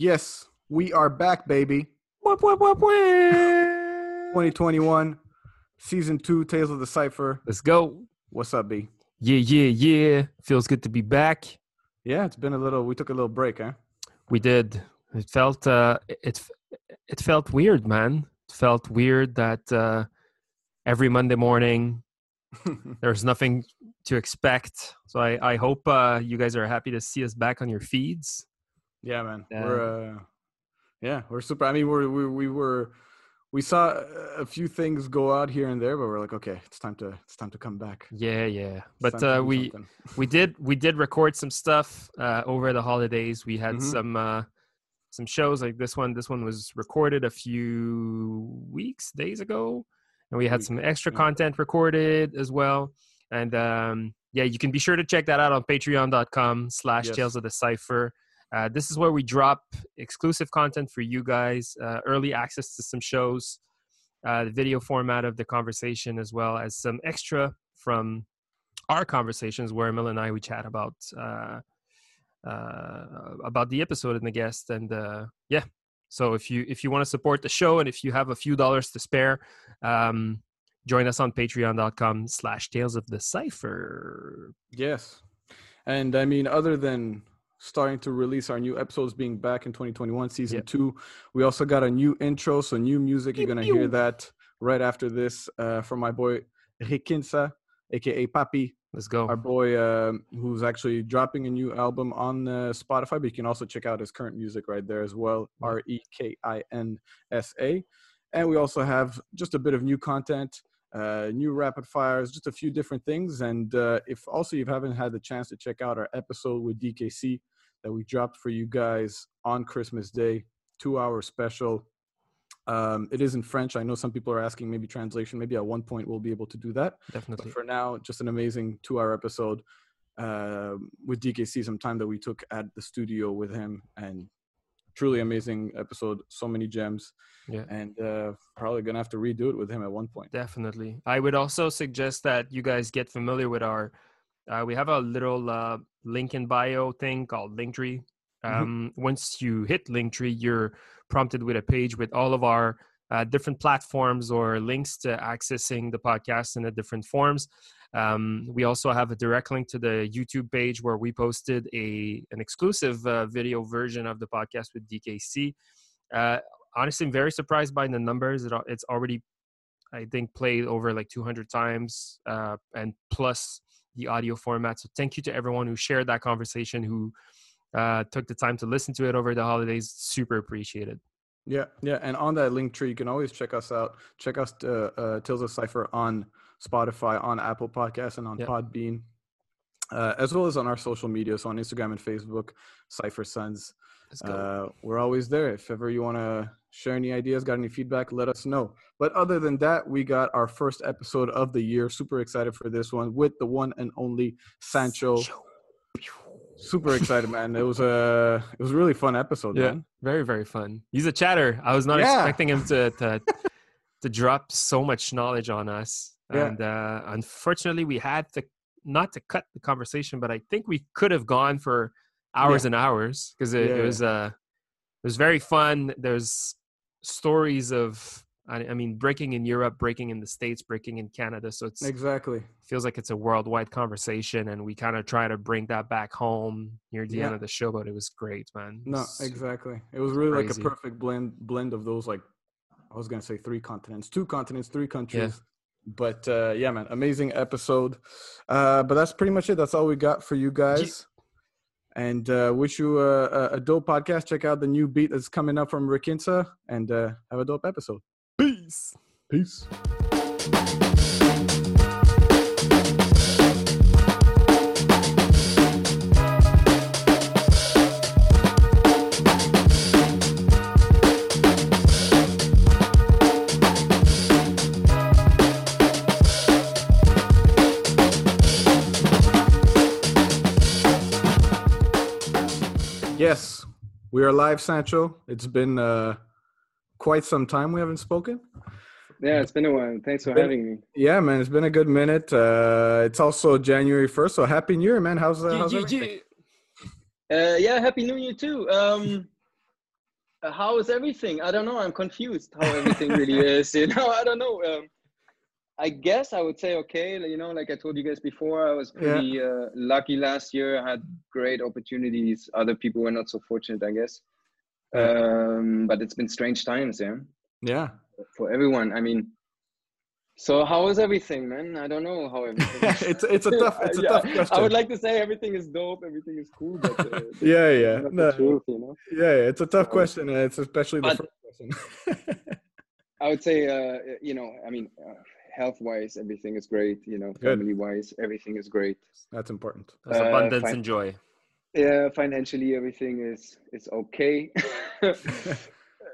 Yes, we are back, baby. Wah, wah, wah, wah. 2021, season two, Tales of the Cipher. Let's go. What's up, B? Yeah, yeah, yeah. Feels good to be back. Yeah, it's been a little. We took a little break, huh? We did. It felt uh it it felt weird, man. It felt weird that uh every Monday morning there's nothing to expect. So I I hope uh you guys are happy to see us back on your feeds. Yeah, man. Yeah. We're uh, yeah, we're super. I mean, we're we we were we saw a few things go out here and there, but we're like, okay, it's time to it's time to come back. Yeah, yeah. It's But uh we we did we did record some stuff uh over the holidays. We had Mhm. some uh some shows like this one. This one was recorded a few weeks, days ago. And we had some extra content recorded as well. And um yeah, you can be sure to check that out on patreon.com slash tales of the cipher. Uh, this is where we drop exclusive content for you guys, uh, early access to some shows, uh, the video format of the conversation, as well as some extra from our conversations where Emil and I we chat about uh, uh, about the episode and the guest, and uh, yeah. So if you if you want to support the show and if you have a few dollars to spare, um, join us on Patreon.com/slash Tales of the Cipher. Yes. And I mean, other than starting to release our new episodes being back in 2021, season Yeah. two, we also got a new intro. So, new music. You're going to hear that right after this uh, from my boy Rekinsa, aka Papi, Let's go. our boy um, who's actually dropping a new album on uh, Spotify. But you can also check out his current music right there as well R E K I N S A. And we also have just a bit of new content uh, new rapid fires, just a few different things. And uh, if also you haven't had the chance to check out our episode with DKC that we dropped for you guys on Christmas Day, two hour special. Um, it is in French. I know some people are asking maybe translation. Maybe at one point we'll be able to do that. But Definitely. for now, just an amazing two hour episode uh, with DKC, some time that we took at the studio with him. And truly amazing episode. So many gems. Yeah. And uh, probably going to have to redo it with him at one point. Definitely. I would also suggest that you guys get familiar with our. Uh, we have a little uh, link in bio thing called Linktree. Mhm. Um, Once you hit Linktree, you're prompted with a page with all of our uh, different platforms or links to accessing the podcast in the different forms. Um, we also have a direct link to the YouTube page where we posted a an exclusive uh, video version of the podcast with DKC. Uh, honestly, I'm very surprised by the numbers. It, it's already I think played over like 200 times uh, and plus the audio format. So thank you to everyone who shared that conversation, who uh, took the time to listen to it over the holidays. Super appreciated. Yeah, yeah, and on that link tree, you can always check us out. Check us, uh, uh, Tales of Cipher on Spotify, on Apple Podcasts, and on Yeah. Podbean, uh, as well as on our social media. So on Instagram and Facebook, Cipher Sons. Uh, we're always there. If ever you want to share any ideas, got any feedback, let us know. But other than that, we got our first episode of the year. Super excited for this one with the one and only Sancho. Super excited, man. It was a it was a really fun episode, Yeah. man. very very fun. He's a chatter. I was not Yeah. expecting him to to, to drop so much knowledge on us. Yeah. And uh, unfortunately, we had to not to cut the conversation, but I think we could have gone for hours and hours because it, Yeah, it was uh, it was very fun. There's stories of I, I mean breaking in Europe, breaking in the States, breaking in Canada. So it's Exactly. feels like it's a worldwide conversation, and we kind of try to bring that back home near the end of the show. But it was great, man. No, It's- exactly. It was really like a perfect blend blend of those like I was gonna say three continents, two continents, three countries. But uh yeah, man, amazing episode. Uh but that's pretty much it. That's all we got for you guys. And uh wish you a, a, a dope podcast. Check out the new beat that's coming up from Rekinsa and uh have a dope episode. Peace. Peace. Yes, we are live, Sancho. It's been uh, quite some time we haven't spoken. Yeah, it's been a while. Thanks for Been- having me. Yeah, man, it's been a good minute. Uh, it's also January first, so happy New Year, man. How's uh, Yeah, how's everything? yeah. Uh, yeah, happy New Year too. Um, uh, how is everything? I don't know. I'm confused how everything really is. You know, I don't know. Um, I guess I would say okay. You know, like I told you guys before, I was pretty yeah. uh, lucky last year. I had great opportunities. Other people were not so fortunate, I guess. Um, but it's been strange times, yeah. Yeah. For everyone. I mean, so how is everything, man? I don't know how everything. Is. it's it's a tough it's a yeah, tough question. I would like to say everything is dope, everything is cool, but uh, yeah, yeah, no, truth, you know? yeah, yeah, it's a tough question, and it's especially the but, first question. I would say, uh, you know, I mean, uh, health-wise, everything is great. You know, family-wise, everything is great. That's important. That's abundance fin- and joy. Yeah, financially, everything is is okay. uh,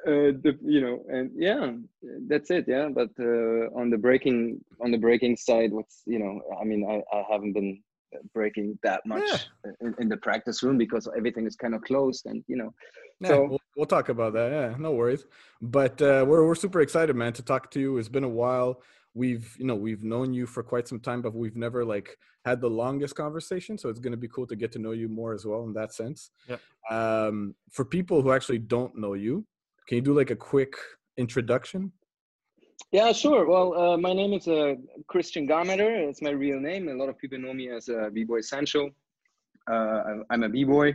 the, you know, and yeah, that's it. Yeah, but uh, on the breaking on the breaking side, what's you know, I mean, I, I haven't been breaking that much yeah. in, in, the practice room because everything is kind of closed, and you know, yeah, so we'll, we'll, talk about that. Yeah, no worries. But uh, we're we're super excited, man, to talk to you. It's been a while. We've you know we've known you for quite some time, but we've never like had the longest conversation. So it's going to be cool to get to know you more as well in that sense. Yeah. Um, for people who actually don't know you, can you do like a quick introduction? Yeah, sure. Well, uh, my name is uh, Christian Garmeter. It's my real name. A lot of people know me as uh, B-Boy Sancho. Uh, I'm a B-Boy,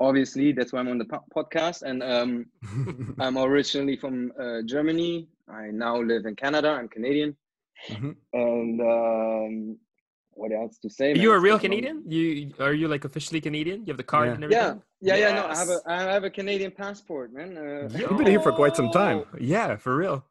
obviously. That's why I'm on the po- podcast. And um, I'm originally from uh, Germany. I now live in Canada. I'm Canadian. Mm-hmm. And um, what else to say? Are you a real Canadian? You are you like officially Canadian? You have the card yeah. and everything. Yeah, yeah, yes. yeah. No, I have a I have a Canadian passport, man. Uh, You've been here for quite some time. Yeah, for real.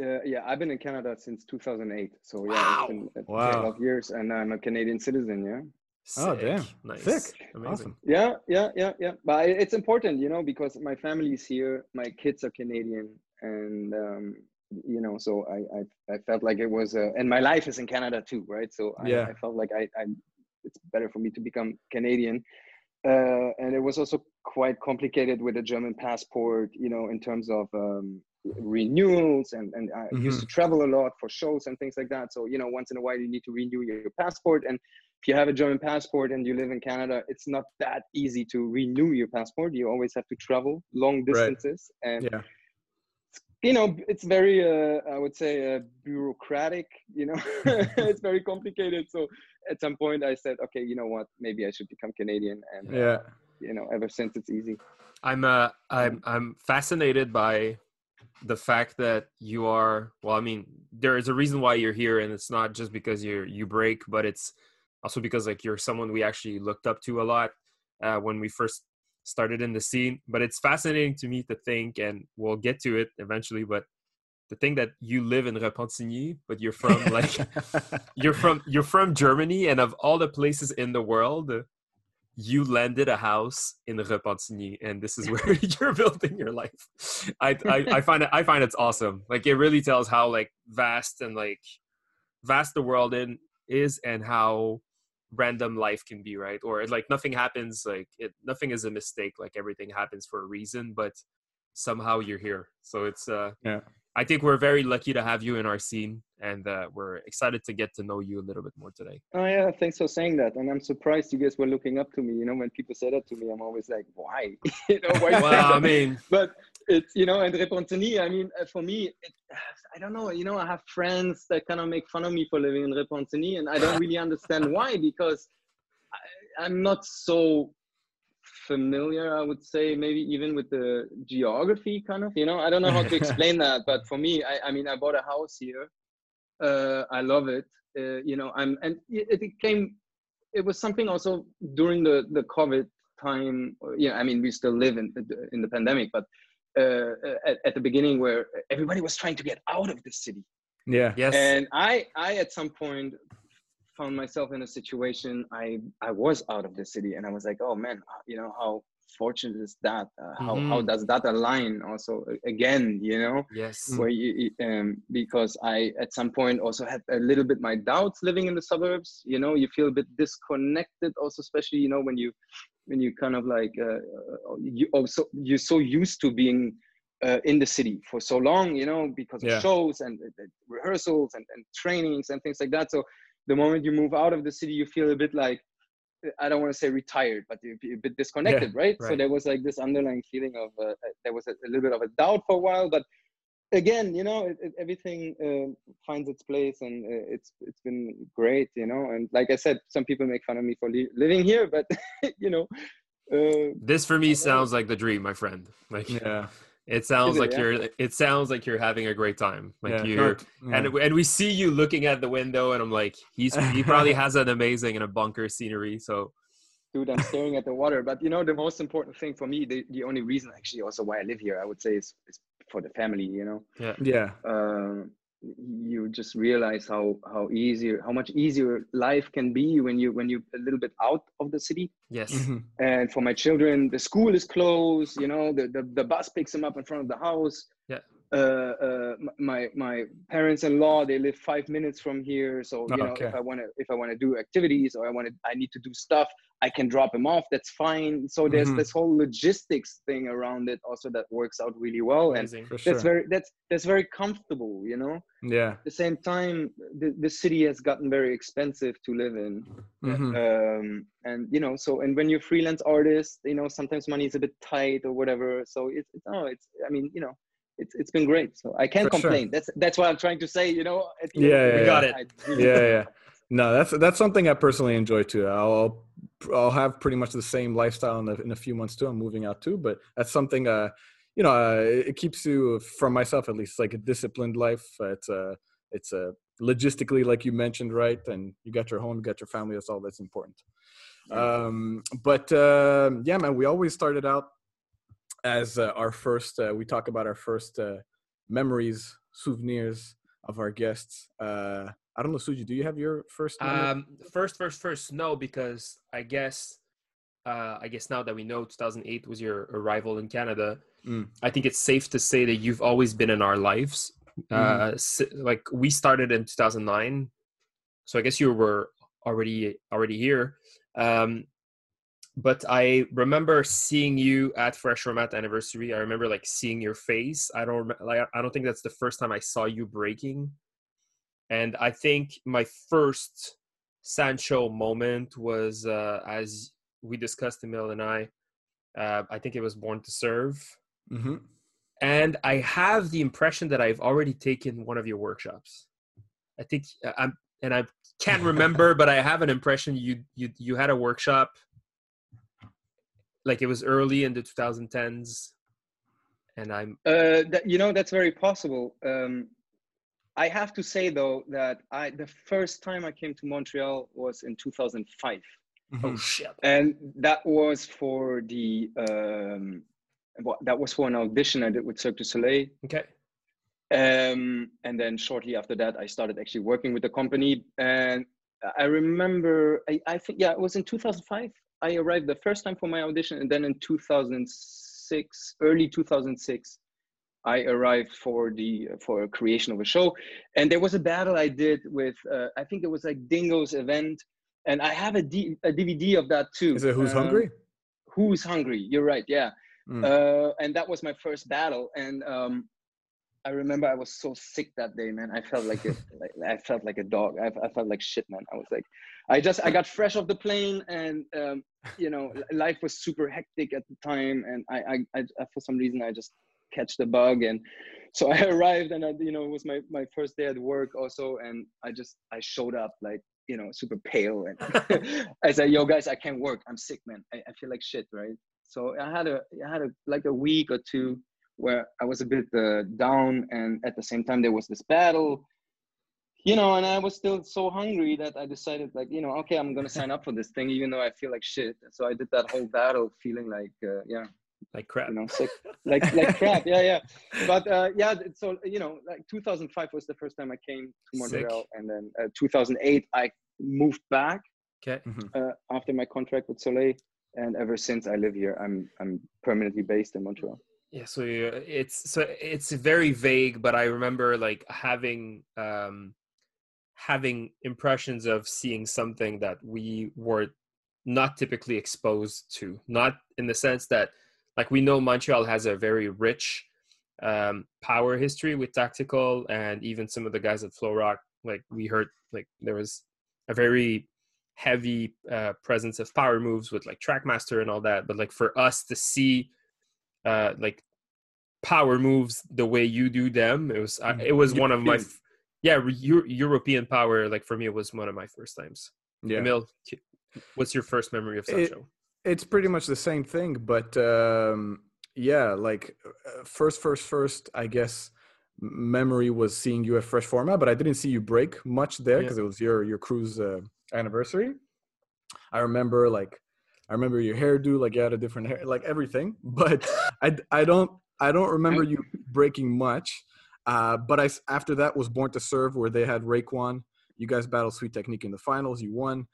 Uh, yeah, I've been in Canada since 2008. So yeah, wow. it's been wow. 12 years, and I'm a Canadian citizen. Yeah. Sick. Oh damn! Nice. Sick. Amazing. Awesome. Yeah, yeah, yeah, yeah. But it's important, you know, because my family is here, my kids are Canadian, and um, you know so i i, I felt like it was uh, and my life is in canada too right? So I, yeah. I felt like I, I it's better for me to become canadian. Uh, and it was also quite complicated with a german passport you know in terms of um, renewals and and i mm-hmm. used to travel a lot for shows and things like that. So you know once in a while you need to renew your passport. And if you have a german passport and you live in canada it's not that easy to renew your passport. You always have to travel long distances. Right. and yeah you know it's very uh, i would say uh, bureaucratic you know? It's very complicated. So at some point i said okay you know what? Maybe i should become canadian. And uh, yeah. you know ever since it's easy. I'm uh i'm i'm fascinated by the fact that you are well i mean there is a reason why you're here and it's not just because you're you break but it's also because like you're someone we actually looked up to a lot uh, when we first started in the scene. But it's fascinating to me to think, and we'll get to it eventually. But the thing that you live in Repentigny, but you're from like you're from you're from Germany, and of all the places in the world, you landed a house in Repentigny, and this is where you're building your life. I, I I find it I find it's awesome. Like it really tells how like vast and like vast the world in is, and how random life can be right? Or like nothing happens like it nothing is a mistake like everything happens for a reason but somehow you're here. So it's uh yeah. I think we're very lucky to have you in our scene and uh, we're excited to get to know you a little bit more today. Oh yeah thanks for saying that and i'm surprised you guys were looking up to me. You know when people say that to me i'm always like why? You know why well i mean but it's you know and Repentigny i mean uh, for me it, i don't know you know i have friends that kind of make fun of me for living in Repentigny and i don't really understand why because I, i'm not so familiar i would say maybe even with the geography kind of you know? I don't know how to explain that but for me i, I mean i bought a house here uh, i love it uh, you know i'm and it, it came it was something also during the the covid time yeah i mean we still live in in the pandemic but uh, at, at, the beginning where everybody was trying to get out of the city. Yeah. Yes. And I, I at some point found myself in a situation I, I was out of the city, and I was like, oh man, you know how fortunate is that? Uh, how mm-hmm. how does that align also again? You know. Yes. Where you um because I at some point also had a little bit my doubts living in the suburbs. You know, you feel a bit disconnected also, especially you know when you when you kind of like uh, uh, you also you're so used to being uh, in the city for so long you know because of yeah. shows and uh, rehearsals and, and trainings and things like that so the moment you move out of the city you feel a bit like I don't want to say retired, but a bit disconnected, yeah, right? right? So there was like this underlying feeling of uh, there was a, a, little bit of a doubt for a while, but again, you know, it, it, everything uh, finds its place, and uh, it's it's been great, you know. And like I said, some people make fun of me for li- living here, but you know, uh, this for me sounds like the dream, my friend. Like yeah. It sounds it, like yeah? you're. It sounds like you're having a great time. Like yeah, you're, yeah. and and we see you looking at the window, and I'm like, he's he probably has an amazing and a bunker scenery. So, dude, I'm staring at the water. But you know, the most important thing for me, the, the only reason actually also why I live here, I would say, is, is for the family. You know. Yeah. Yeah. Uh, you just realize how how easier how much easier life can be when you when you a little bit out of the city yes mm-hmm. and for my children the school is closed you know the, the the bus picks them up in front of the house yeah uh, uh, my my parents-in-law they live five minutes from here. So you know okay. if i want to if i want to do activities or i want to i need to do stuff i can drop him off. That's fine. So there's mm-hmm. this whole logistics thing around it also that works out really well. Amazing. and that's very that's that's very comfortable you know? Yeah. At the same time the, the city has gotten very expensive to live in. Mm-hmm. um, and you know so and when you're freelance artist you know sometimes money is a bit tight or whatever. So it's, it's no it's i mean you know it's it's been great. So I can't For complain. Sure. That's that's what I'm trying to say. You know. yeah, yeah, yeah, got it. Really yeah, yeah. No, that's that's something I personally enjoy too. I'll I'll have pretty much the same lifestyle in, the, in a few months too. I'm moving out too, but that's something uh you know uh, it keeps you from myself at least like a disciplined life. It's a uh, it's a uh, logistically like you mentioned right, and you got your home, you got your family. That's all that's important. Um, but uh, yeah, man, we always started out as uh, our first uh, we talk about our first uh, memories souvenirs of our guests uh i don't know suji do you have your first memory? um first first first no because i guess uh i guess now that we know 2008 was your arrival in canada mm. i think it's safe to say that you've always been in our lives mm. uh like we started in 2009 so i guess you were already already here um but I remember seeing you at Fresh Format anniversary. I remember like seeing your face. I don't like I don't think that's the first time I saw you breaking. And I think my first Sancho moment was uh, as we discussed, Emil and I. Uh, I think it was Born to Serve. Mm-hmm. And I have the impression that I've already taken one of your workshops. I think uh, I'm, and I can't remember, but I have an impression you you you had a workshop like it was early in the 2010s and i'm uh, that, you know that's very possible. Um, i have to say though that i the first time i came to montreal was in 2005 mm-hmm. oh shit. And that was for the um, that was for an audition i did with cirque du soleil. Okay. Um, and then shortly after that i started actually working with the company. And i remember i, I think yeah it was in 2005 I arrived the first time for my audition, and then in 2006, early 2006, I arrived for the for a creation of a show, and there was a battle I did with uh, I think it was like Dingo's event, and I have a, D, a DVD of that too. Is it Who's um, Hungry? Who's Hungry? You're right. Yeah, mm. uh, and that was my first battle, and um, I remember I was so sick that day, man. I felt like, a, like I felt like a dog. I, I, felt like shit, man. I was like, I just I got fresh off the plane, and um, you know, life was super hectic at the time, and I, I, I for some reason I just catch the bug, and so I arrived, and I, you know, it was my my first day at work also, and I just I showed up like you know super pale, and I said, yo guys, I can't work. I'm sick, man. I, I feel like shit, right? So I had a I had a like a week or two where I was a bit uh, down, and at the same time there was this battle, you know, and I was still so hungry that I decided, like, you know, okay, I'm gonna sign up for this thing, even though I feel like shit. So I did that whole battle, feeling like, uh, yeah, like crap, you know, sick, like like crap, yeah, yeah. But uh, yeah, so you know, like 2005 was the first time I came to Montreal, sick. and then uh, 2008 I moved back. Okay. Mm-hmm. Uh, after my contract with Soleil, and ever since I live here, I'm I'm permanently based in Montreal yeah so it's so it's very vague but i remember like having um having impressions of seeing something that we were not typically exposed to not in the sense that like we know montreal has a very rich um power history with tactical and even some of the guys at flow rock like we heard like there was a very heavy uh, presence of power moves with like Trackmaster and all that. But like for us to see uh, like power moves the way you do them, it was uh, it was one of my yeah Euro- European power. Like for me, it was one of my first times. Yeah. Emil, what's your first memory of Sancho? It, it's pretty much the same thing, but um, yeah, like uh, first, first, first, I guess memory was seeing you at fresh format, but I didn't see you break much there because yeah. it was your your cruise uh, anniversary. I remember like I remember your hairdo, like you had a different hair, like everything. But I I don't I don't remember you breaking much. Uh, but I after that was Born to Serve, where they had Raekwon. You guys battled Sweet Technique in the finals. You won.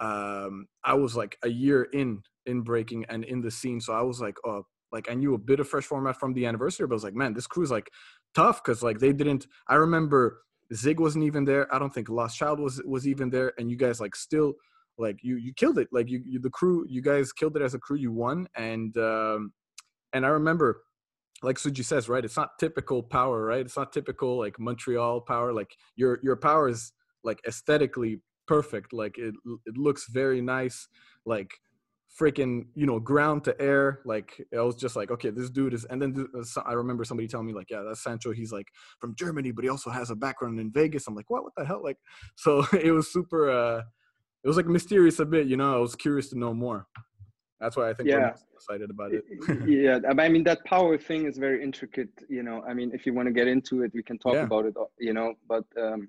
Um, I was like a year in in breaking and in the scene, so I was like, oh, like I knew a bit of fresh format from the anniversary, but I was like, man, this crew's like tough because like they didn't. I remember Zig wasn't even there. I don't think Lost Child was was even there, and you guys like still like you you killed it. Like you, you the crew, you guys killed it as a crew. You won, and um, and I remember like Suji says, right? It's not typical power, right? It's not typical like Montreal power. Like your your power is like aesthetically perfect. Like it it looks very nice. Like freaking you know ground to air like i was just like okay this dude is and then i remember somebody telling me like yeah that's sancho he's like from germany but he also has a background in vegas i'm like what what the hell like so it was super uh it was like mysterious a bit you know i was curious to know more that's why i think yeah. i'm excited about it yeah i mean that power thing is very intricate you know i mean if you want to get into it we can talk yeah. about it you know but um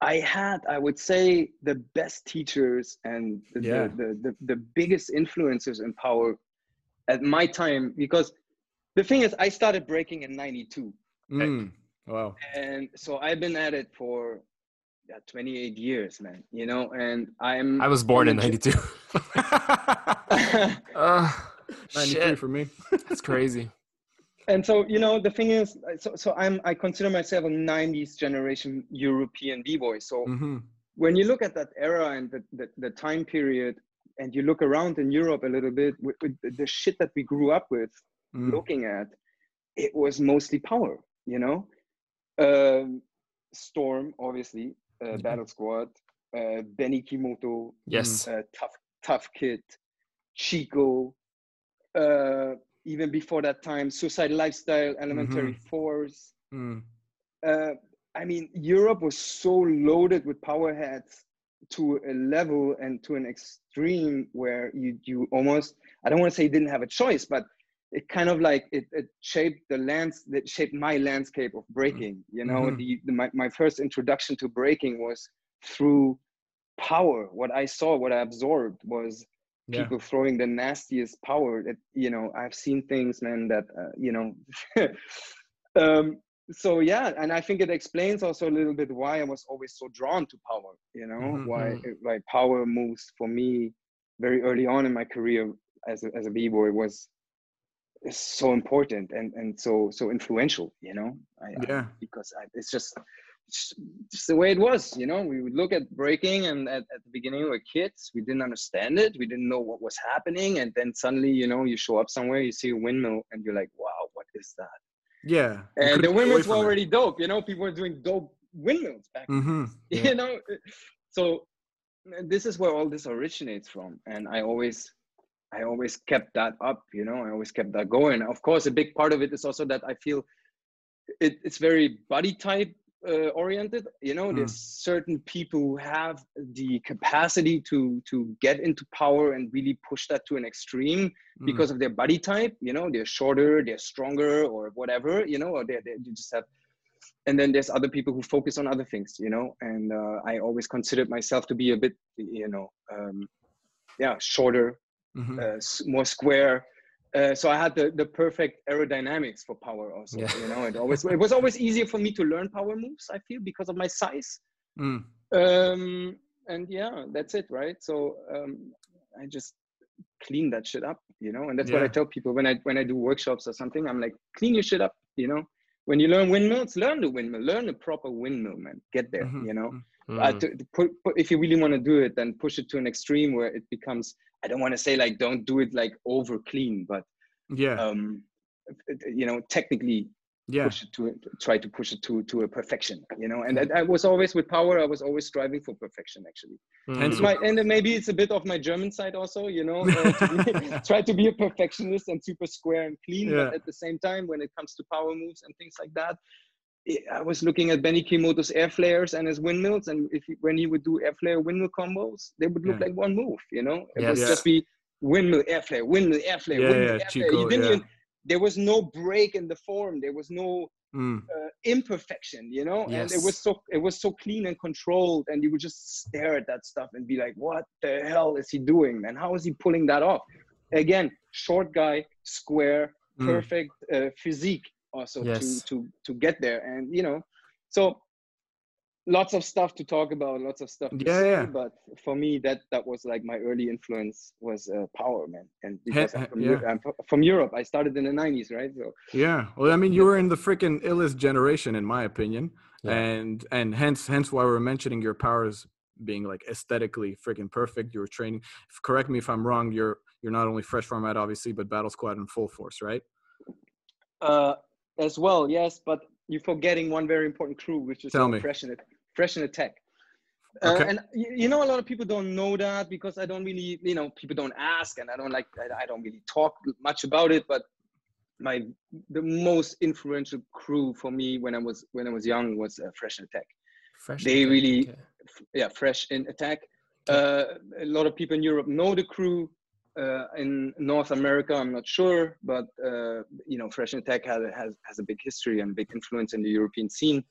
I had, I would say, the best teachers and the, yeah. the, the, the, the biggest influencers in power at my time because the thing is, I started breaking in 92. Mm, wow. And so I've been at it for yeah, 28 years, man, you know, and I'm. I was born in 92. uh, 93 shit. for me. That's crazy and so you know the thing is so, so i'm i consider myself a 90s generation european b-boy so mm-hmm. when you look at that era and the, the, the, time period and you look around in europe a little bit with, with the shit that we grew up with mm. looking at it was mostly power you know um, storm obviously uh, mm-hmm. battle squad uh, benny kimoto yes uh, tough tough kid chico uh, even before that time, Suicide Lifestyle, Elementary mm-hmm. Force. Mm. Uh, I mean, Europe was so loaded with power heads to a level and to an extreme where you you almost I don't want to say didn't have a choice, but it kind of like it, it shaped the lands that shaped my landscape of breaking. You know, mm-hmm. the, the my, my first introduction to breaking was through power. What I saw, what I absorbed was yeah. people throwing the nastiest power that you know i've seen things man that uh, you know um so yeah and i think it explains also a little bit why i was always so drawn to power you know mm-hmm. why mm-hmm. why power moves for me very early on in my career as a, as a b-boy was so important and and so so influential you know I, yeah I, because I, it's just just the way it was you know? We would look at breaking and at, at the beginning we were kids. We didn't understand it. We didn't know what was happening. And then suddenly you know you show up somewhere you see a windmill and you're like wow what is that? Yeah. And the windmills were already it. dope you know? People were doing dope windmills back mm-hmm. yeah. you know? So this is where all this originates from. And i always i always kept that up you know? I always kept that going. Of course a big part of it is also that i feel it, it's very body type uh, oriented you know mm. there's certain people who have the capacity to to get into power and really push that to an extreme mm. because of their body type you know they're shorter they're stronger or whatever you know or they they just have and then there's other people who focus on other things you know and uh, i always considered myself to be a bit you know um, yeah shorter mm-hmm. uh, more square uh, so I had the, the perfect aerodynamics for power also. Yeah. You know, it always it was always easier for me to learn power moves. I feel because of my size. Mm. Um, and yeah, that's it, right? So um, I just clean that shit up, you know. And that's yeah. what I tell people when I when I do workshops or something. I'm like, clean your shit up, you know. When you learn windmills, learn the windmill, learn the proper windmill, man. Get there, mm-hmm. you know. Mm-hmm. Uh, to, to put, put, if you really want to do it, then push it to an extreme where it becomes I don't want to say like don't do it like over clean, but yeah, um, you know, technically yeah. push it to try to push it to to a perfection you know? And I, I was always with power i was always striving for perfection actually. Hence it's my and maybe it's a bit of my german side also you know uh, to be, try to be a perfectionist and super square and clean Yeah. but at the same time when it comes to power moves and things like that i- was looking at Benny Kimoto's air flares and his windmills, and if he, when he would do air flare windmill combos, they would look Yeah. like one move. You know, it Yes. would Yeah. just be windmill air flare, windmill air flare, Yeah, windmill air flare. You didn't even. There was no break in the form. There was no Mm, uh, imperfection, you know, and it was so it was so clean and controlled, and you would just stare at that stuff and be like, "What the hell is he doing, man? How is he pulling that off?" Again, short guy, square, Mm. perfect uh, physique, also Yes. to to to get there, and you know, so lots of stuff to talk about, lots of stuff to Yeah, say, yeah. but for me, that that was like my early influence was uh, Power Man, and because I'm from, yeah. Eu- I'm from Europe, I started in the '90s, right? So yeah well i mean you were in the freaking illest generation in my opinion Yeah. and and hence hence why we're mentioning your powers being like aesthetically freaking perfect you were training f- correct me if i'm wrong you're you're not only fresh format obviously but battle squad and full force right Uh, as well, yes, but you're forgetting one very important crew, which is Tell uh, me. Fresh and Fresh and Attack. Uh, Okay. and you, you know, a lot of people don't know that because I don't really, you know, people don't ask, and I don't like, I, I don't really talk much about it. But my the most influential crew for me when I was when I was young was uh, Fresh and Attack. Fresh They attack, really- okay. F- Yeah, Fresh in Attack. Uh, a lot of people in Europe know the crew. Uh, in North America, I'm not sure, but uh, you know, Fresh and Attack has, has has a big history and big influence in the European scene,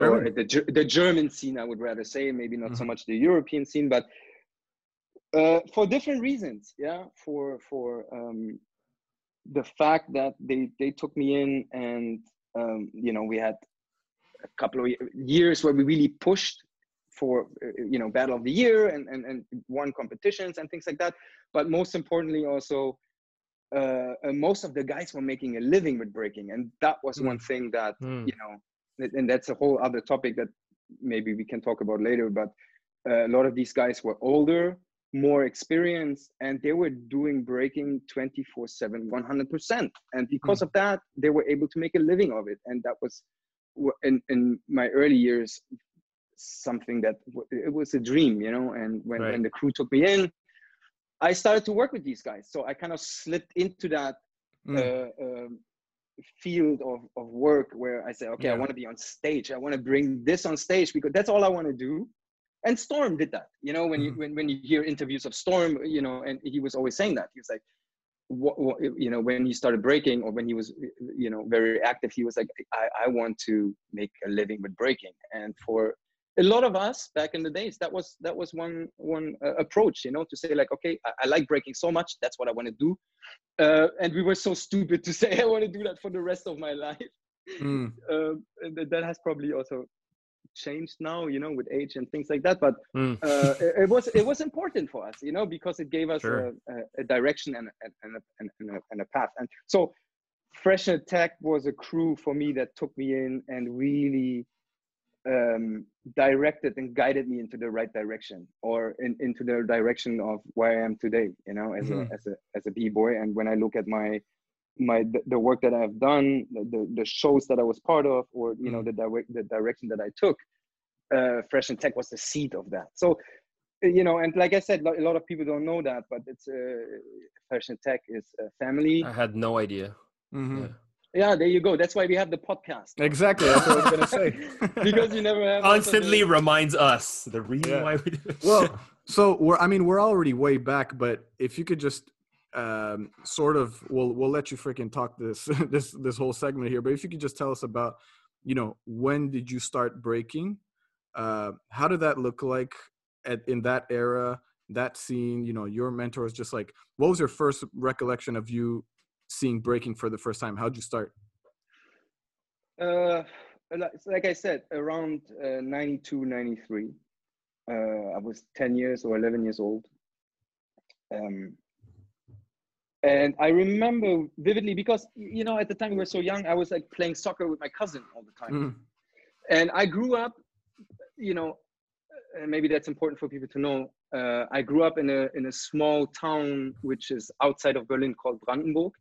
or the the German scene, I would rather say, maybe not so Mhm. much the European scene, but uh, for different reasons. Yeah, for for um, the fact that they they took me in, and um, you know, we had a couple of years where we really pushed for uh, you know battle of the year and, and and won competitions and things like that. But most importantly also uh, uh, most of the guys were making a living with breaking. And that was one thing that Mm. you know and- that's a whole other topic that maybe we can talk about later. But uh, a lot of these guys were older more experienced and they were doing breaking 24 7 100% and because of that they were able to make a living of it. And that was in, in my early years something that w- it was a dream you know and when, Right. when the crew took me in i started to work with these guys so i kind of slipped into that Mm. uh, um, field of, of work where i say okay i want to be on stage i want to bring this on stage because that's all i want to do and storm did that you know when you Mhm. when, when you hear interviews of storm you know and he was always saying that he was like what, what you know when he started breaking or when he was you know very active he was like I, I want to make a living with breaking and for a lot of us back in the days that was that was one one uh, approach you know to say like okay I, I like breaking so much that's what i want to do uh, and we were so stupid to say i want to do that for the rest of my life Mm. um, and that- that has probably also changed now you know with age and things like that but Mm. uh, it, it was it was important for us you know because it gave us Sure. a, a, a direction and, and, and, a, and, and, a, and a path and so fresh attack was a crew for me that took me in and really um, directed and guided me into the right direction or in, into the direction of where I am today, you know, as Mhm. a as a as a b-boy. And when I look at my my the, the work that I've done, the, the the shows that I was part of, or you know the direct the direction that I took, uh, Fresh and Tech was the seed of that. So you know, and like I said, a lot of people don't know that, but it's uh, Fresh and Tech is a family. I had no idea. Mhm. Yeah. Yeah, there you go. That's why we have the podcast. Exactly. That's what I was gonna say. because you never have Constantly reminds us the reason Yeah. why we do it. well, so we're I mean we're already way back, but if you could just um, sort of we'll we'll let you freaking talk this this this whole segment here, but if you could just tell us about you know when did you start breaking? Uh, how did that look like at in that era, that scene? You know, your mentors. Just like what was your first recollection of you seeing breaking for the first time? How'd you start? Uh, like I said, around uh, 92, 93. Uh, I was 10 years or 11 years old. Um, and I remember vividly because, you know, at the time we were so young, I was like playing soccer with my cousin all the time. Mm, And I grew up, you know, and maybe that's important for people to know. Uh, I grew up in a, in a small town which is outside of Berlin called Brandenburg.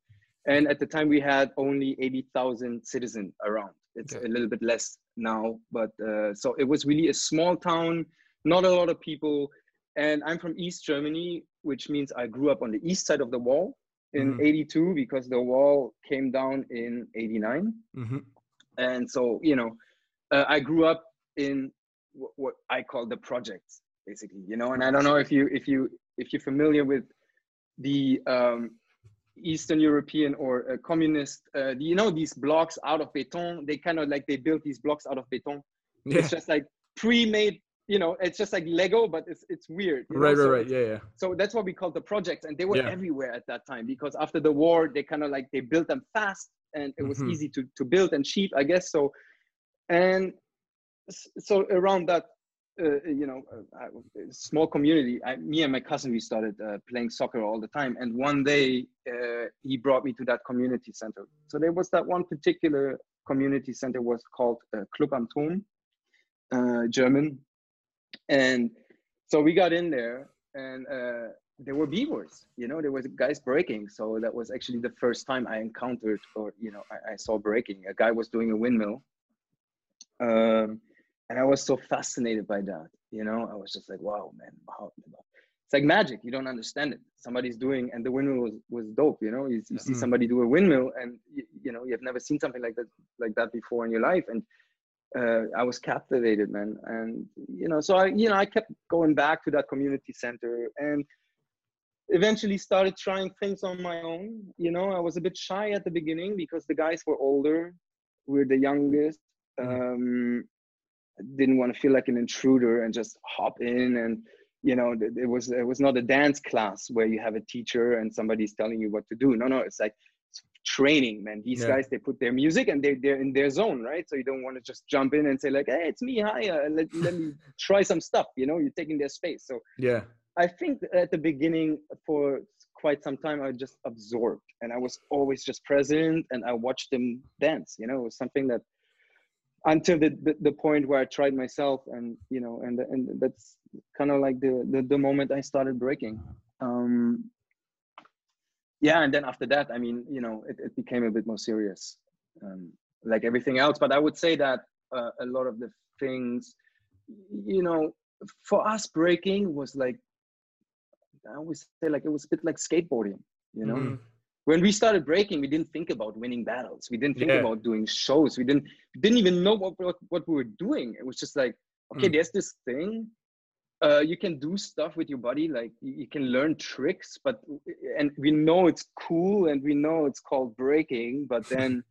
And at the time we had only 80,000 citizens around. It's Okay. a little bit less now, but uh, so it was really a small town, not a lot of people. And I'm from East Germany, which means I grew up on the east side of the wall in Mhm. 82 because the wall came down in 89 hmm and so you know uh, i grew up in what, what i call the projects basically you know and i don't know if you if you if you're familiar with the um, eastern european or uh, communist uh, you know these blocks out of beton they kind of like they built these blocks out of beton Yeah. it's just like pre-made you know it's just like lego but it's it's weird you know? Right, right, So right. Yeah, yeah. so that's what we call the projects and they were Yeah. everywhere at that time because after the war they kind of like they built them fast and it was Mhm. easy to, to build and cheap i guess so and so around that uh, you know uh, uh, small community. I, me and my cousin we started uh, playing soccer all the time. And one day uh, he brought me to that community center. So there was that one particular community center was called club am Turm, german. And so we got in there and there were b-boys you know there was guys breaking. So that was actually the first time i encountered or you know i, I saw breaking. A guy was doing a windmill. Um, and i was so fascinated by that you know i was just like wow man how, it's like magic you don't understand it somebody's doing and the windmill was, was dope you know you, you see Mhm. somebody do a windmill and you, you know you've never seen something like that like that before in your life and uh, I was captivated, man. And you know, so I, you know, I kept going back to that community center, and eventually started trying things on my own. You know, I was a bit shy at the beginning because the guys were older, we we're the youngest. Um, didn't want to feel like an intruder and just hop in and you know it was it was not a dance class where you have a teacher and somebody's telling you what to do no no it's like it's training man these Yeah. guys they put their music and they, they're in their zone right so you don't want to just jump in and say like hey it's me hi uh, let, let me try some stuff you know you're taking their space so Yeah. I think at the beginning, for quite some time, I just absorbed and I was always just present and I watched them dance. You know, it was something that until the, the, the point where I tried myself and, you know, and, and that's kind of like the, the, the moment I started breaking. Um, yeah. And then after that, I mean, you know, it, it became a bit more serious, um, like everything else. But I would say that uh, a lot of the things, you know, for us breaking was like I always say like it was a bit like skateboarding, you know. Mhm. When we started breaking, we didn't think about winning battles. We didn't think Yeah. about doing shows. We didn't didn't even know what, what what we were doing. It was just like, okay, Mm. there's this thing. Uh, you can do stuff with your body, like you, can learn tricks, but and we know it's cool and we know it's called breaking, but then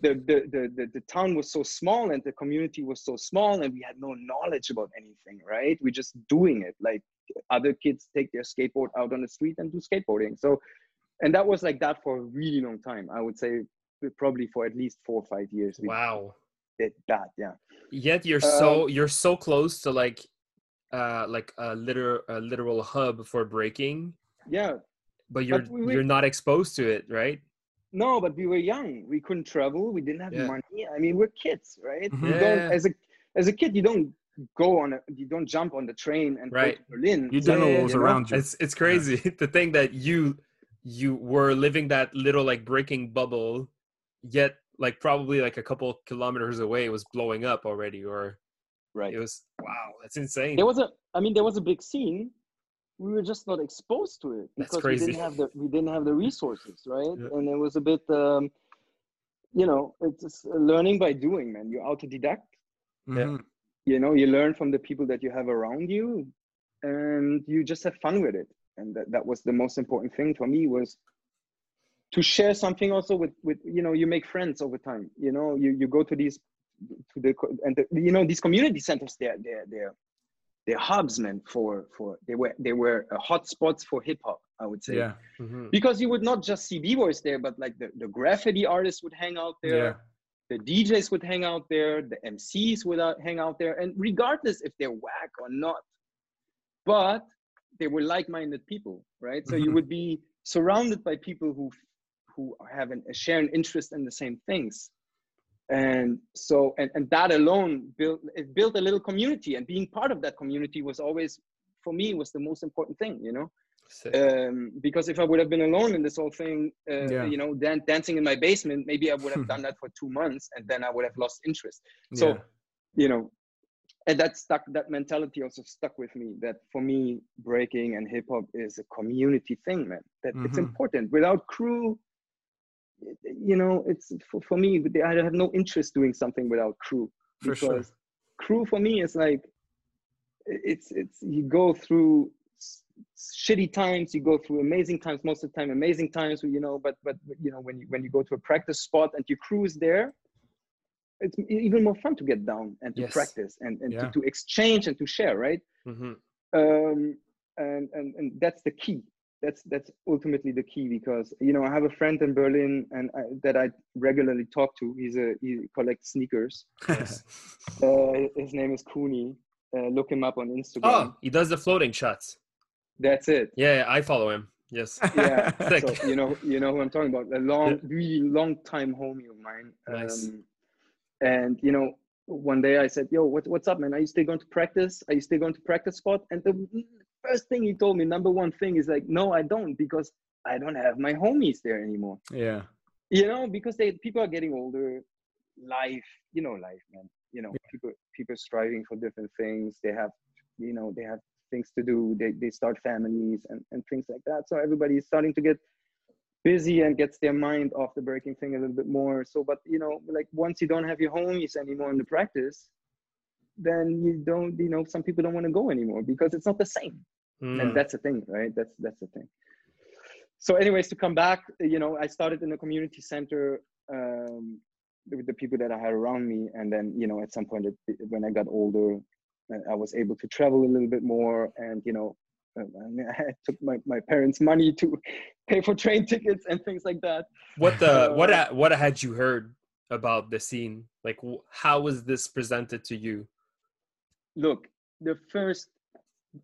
the, the the the the town was so small and the community was so small and we had no knowledge about anything, right? We're just doing it like other kids take their skateboard out on the street and do skateboarding. So, and that was like that for a really long time. I would say probably for at least four or five years. We Wow. did that. Yeah. Yet you're Um, so you're so close to like uh like a literal a literal hub for breaking, Yeah. but you're we- we- you're not exposed to it, right? No, but we were young. We couldn't travel. We didn't have Yeah. money. I mean, we're kids, right? Mhm. You don't as a as a kid, you don't go on a you don't jump on the train and Right. go to Berlin. You It's didn't know like, what was you know, around you. It's it's crazy to think that you you were living that little like breaking bubble, yet like probably like a couple kilometers away it was blowing up already, or Right. it was wow, that's insane. There was a I mean there was a big scene. We were just not exposed to it That's because we didn't have the we didn't have the resources, right? Yeah. And it was a bit um you know, it's just learning by doing, man. You're autodidact. yeah you know you learn from the people that you have around you and you just have fun with it and that, that was the most important thing for me was to share something also with with you know you make friends over time you know you you go to these to the and the, you know these community centers they're they're they're they're hubs man for for they were they were uh, hot spots for hip hop i would say Yeah. Mhm. because you would not just see b-boys there but like the, the graffiti artists would hang out there Yeah. the DJs would hang out there, the MCs would out- hang out there, and regardless if they're whack or not, but they were like-minded people, right? So you Mhm. would be surrounded by people who who have an, share an interest in the same things, and so and, and that alone built it built a little community, and being part of that community was always for me was the most important thing, you know. Um, because if I would have been alone in this whole thing, uh, Yeah. you know, dan- dancing in my basement, maybe I would have done that for two months, and then I would have lost interest. So, Yeah. you know, and that stuck. That mentality also stuck with me. That for me, breaking and hip hop is a community thing, man. That it's Mhm. important. Without crew, you know, it's for, for me. I have no interest doing something without crew For sure. because crew for me is like it's it's you go through shitty times you go through amazing times most of the time amazing times you know but but you know when you when you go to a practice spot and you cruise there it's even more fun to get down and to Yes. practice and, and Yeah. to, to exchange and to share right hmm um and, and and that's the key that's that's ultimately the key because you know i have a friend in berlin and I, that i regularly talk to he's a he collects sneakers uh, his name is Cooney. Uh, look him up on Instagram. Oh, he does the floating shots. That's it. Yeah, yeah, I follow him. Yes. Yeah. So you know, you know who I'm talking about. A long, really long time homie of mine. Nice. And you know, one day I said, "Yo, what, what's up, man? Are you still going to practice? Are you still going to practice spot?" And the first thing he told me, number one thing, is like, "No, I don't, because I don't have my homies there anymore." yeah. you know because they people are getting older life you know life man you know people people striving for different things they have you know they have things to do they, they start families and, and things like that so everybody is starting to get busy and gets their mind off the breaking thing a little bit more. So but you know like once you don't have your homies anymore in the practice then you don't you know some people don't want to go anymore because it's not the same. Mm. and that's the thing right? That's that's the thing. So anyways to come back you know i started in a community center um, with the people that i had around me. And then you know at some point when i got older i was able to travel a little bit more and you know I, mean, I took my, my parents money to pay for train tickets and things like that What the what Uh, ha- what had you heard about the scene? Like, how was this presented to you? look the first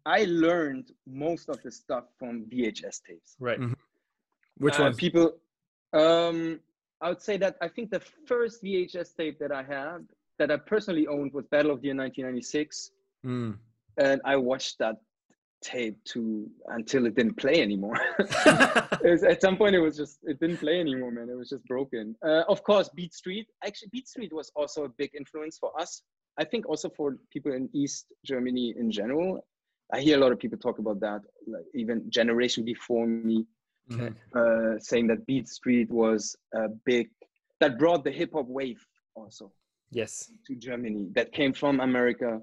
i learned most of the stuff from vhs tapes Right. Mm. Which Uh, one? people um i would say that i think the first vhs tape that i had that i personally owned was battle of the year 1996 Mm. and i watched that tape to until it didn't play anymore was- at some point it was just it didn't play anymore man it was just broken uh, of course beat street actually beat street was also a big influence for us i think also for people in east germany in general i hear a lot of people talk about that like even generation before me Mhm. uh, saying that Beat Street was a big that brought the hip hop wave also yes. to Germany that came from America.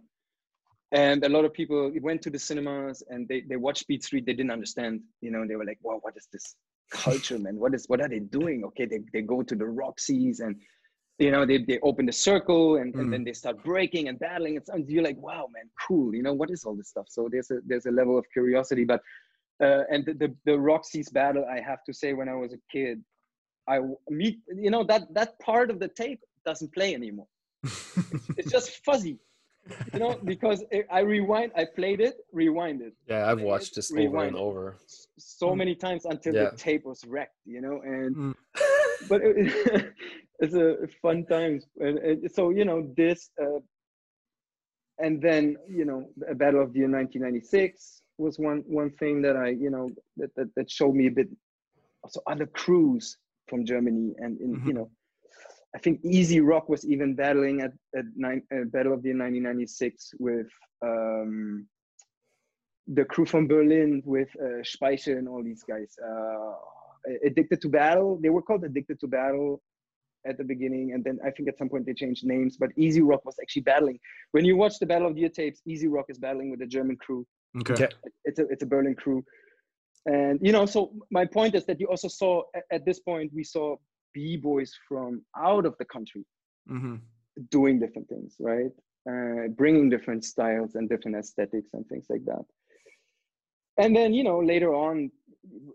And a lot of people went to the cinemas and they, they watched Beat Street. They didn't understand, you know, they were like, wow, what is this culture, man? What is what are they doing? Okay, they, they go to the Roxy's and you know, they, they open the circle and, and then they start breaking and battling. And so you're like, wow, man, cool. You know, what is all this stuff? So there's a there's a level of curiosity. But uh, and the, the the Roxy's battle, I have to say, when I was a kid, I meet you know that that part of the tape doesn't play anymore. It's just fuzzy, you know, because I rewind, I played it, rewind it Yeah, I've watched it, this over and over. so many times until Yeah. the tape was wrecked, you know, and Mm. but it, it's a fun times. And, so you know this, uh, and then you know, a Battle of the Year 1996 was one one thing that I you know that that, that showed me a bit. Also, other crews from Germany, and in, you Mhm. know, I think Easy Rock was even battling at at nine, uh, Battle of the 1996 with. Um, the crew from Berlin with uh, Speicher and all these guys. Uh, Addicted to Battle. They were called Addicted to Battle at the beginning, and then I think at some point they changed names. But Easy Rock was actually battling. When you watch the Battle of the Year tapes, Easy Rock is battling with the German crew. Okay. Okay. It's a it's a Berlin crew, and you know. So my point is that you also saw at, at this point we saw b boys from out of the country hmm doing different things, right? Uh, bringing different styles and different aesthetics and things like that. And then, you know, later on,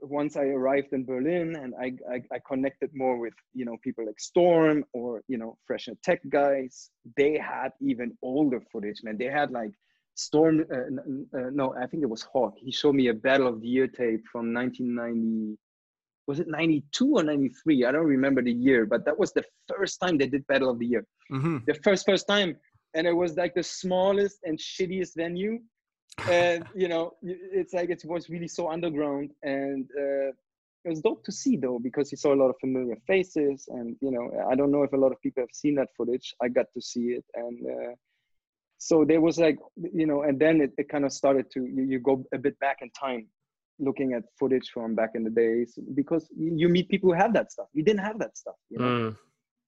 once I arrived in Berlin and I, I, I connected more with, you know, people like Storm or, you know, Fresh and Tech guys, they had even older footage, man. They had like Storm, uh, n- uh, no, I think it was Hawk. He showed me a Battle of the Year tape from 1990. Was it 92 or 93? I don't remember the year, but that was the first time they did Battle of the Year. Hmm the first first time. And it was like the smallest and shittiest venue. And you know, it's like it was really so underground, and uh, it was dope to see though because you saw a lot of familiar faces, and you know, I don't know if a lot of people have seen that footage. I got to see it, and uh, so there was like you know, and then it, it kind of started to you, you go a bit back in time looking at footage from back in the days because you meet people who have that stuff. You didn't have that stuff, you know.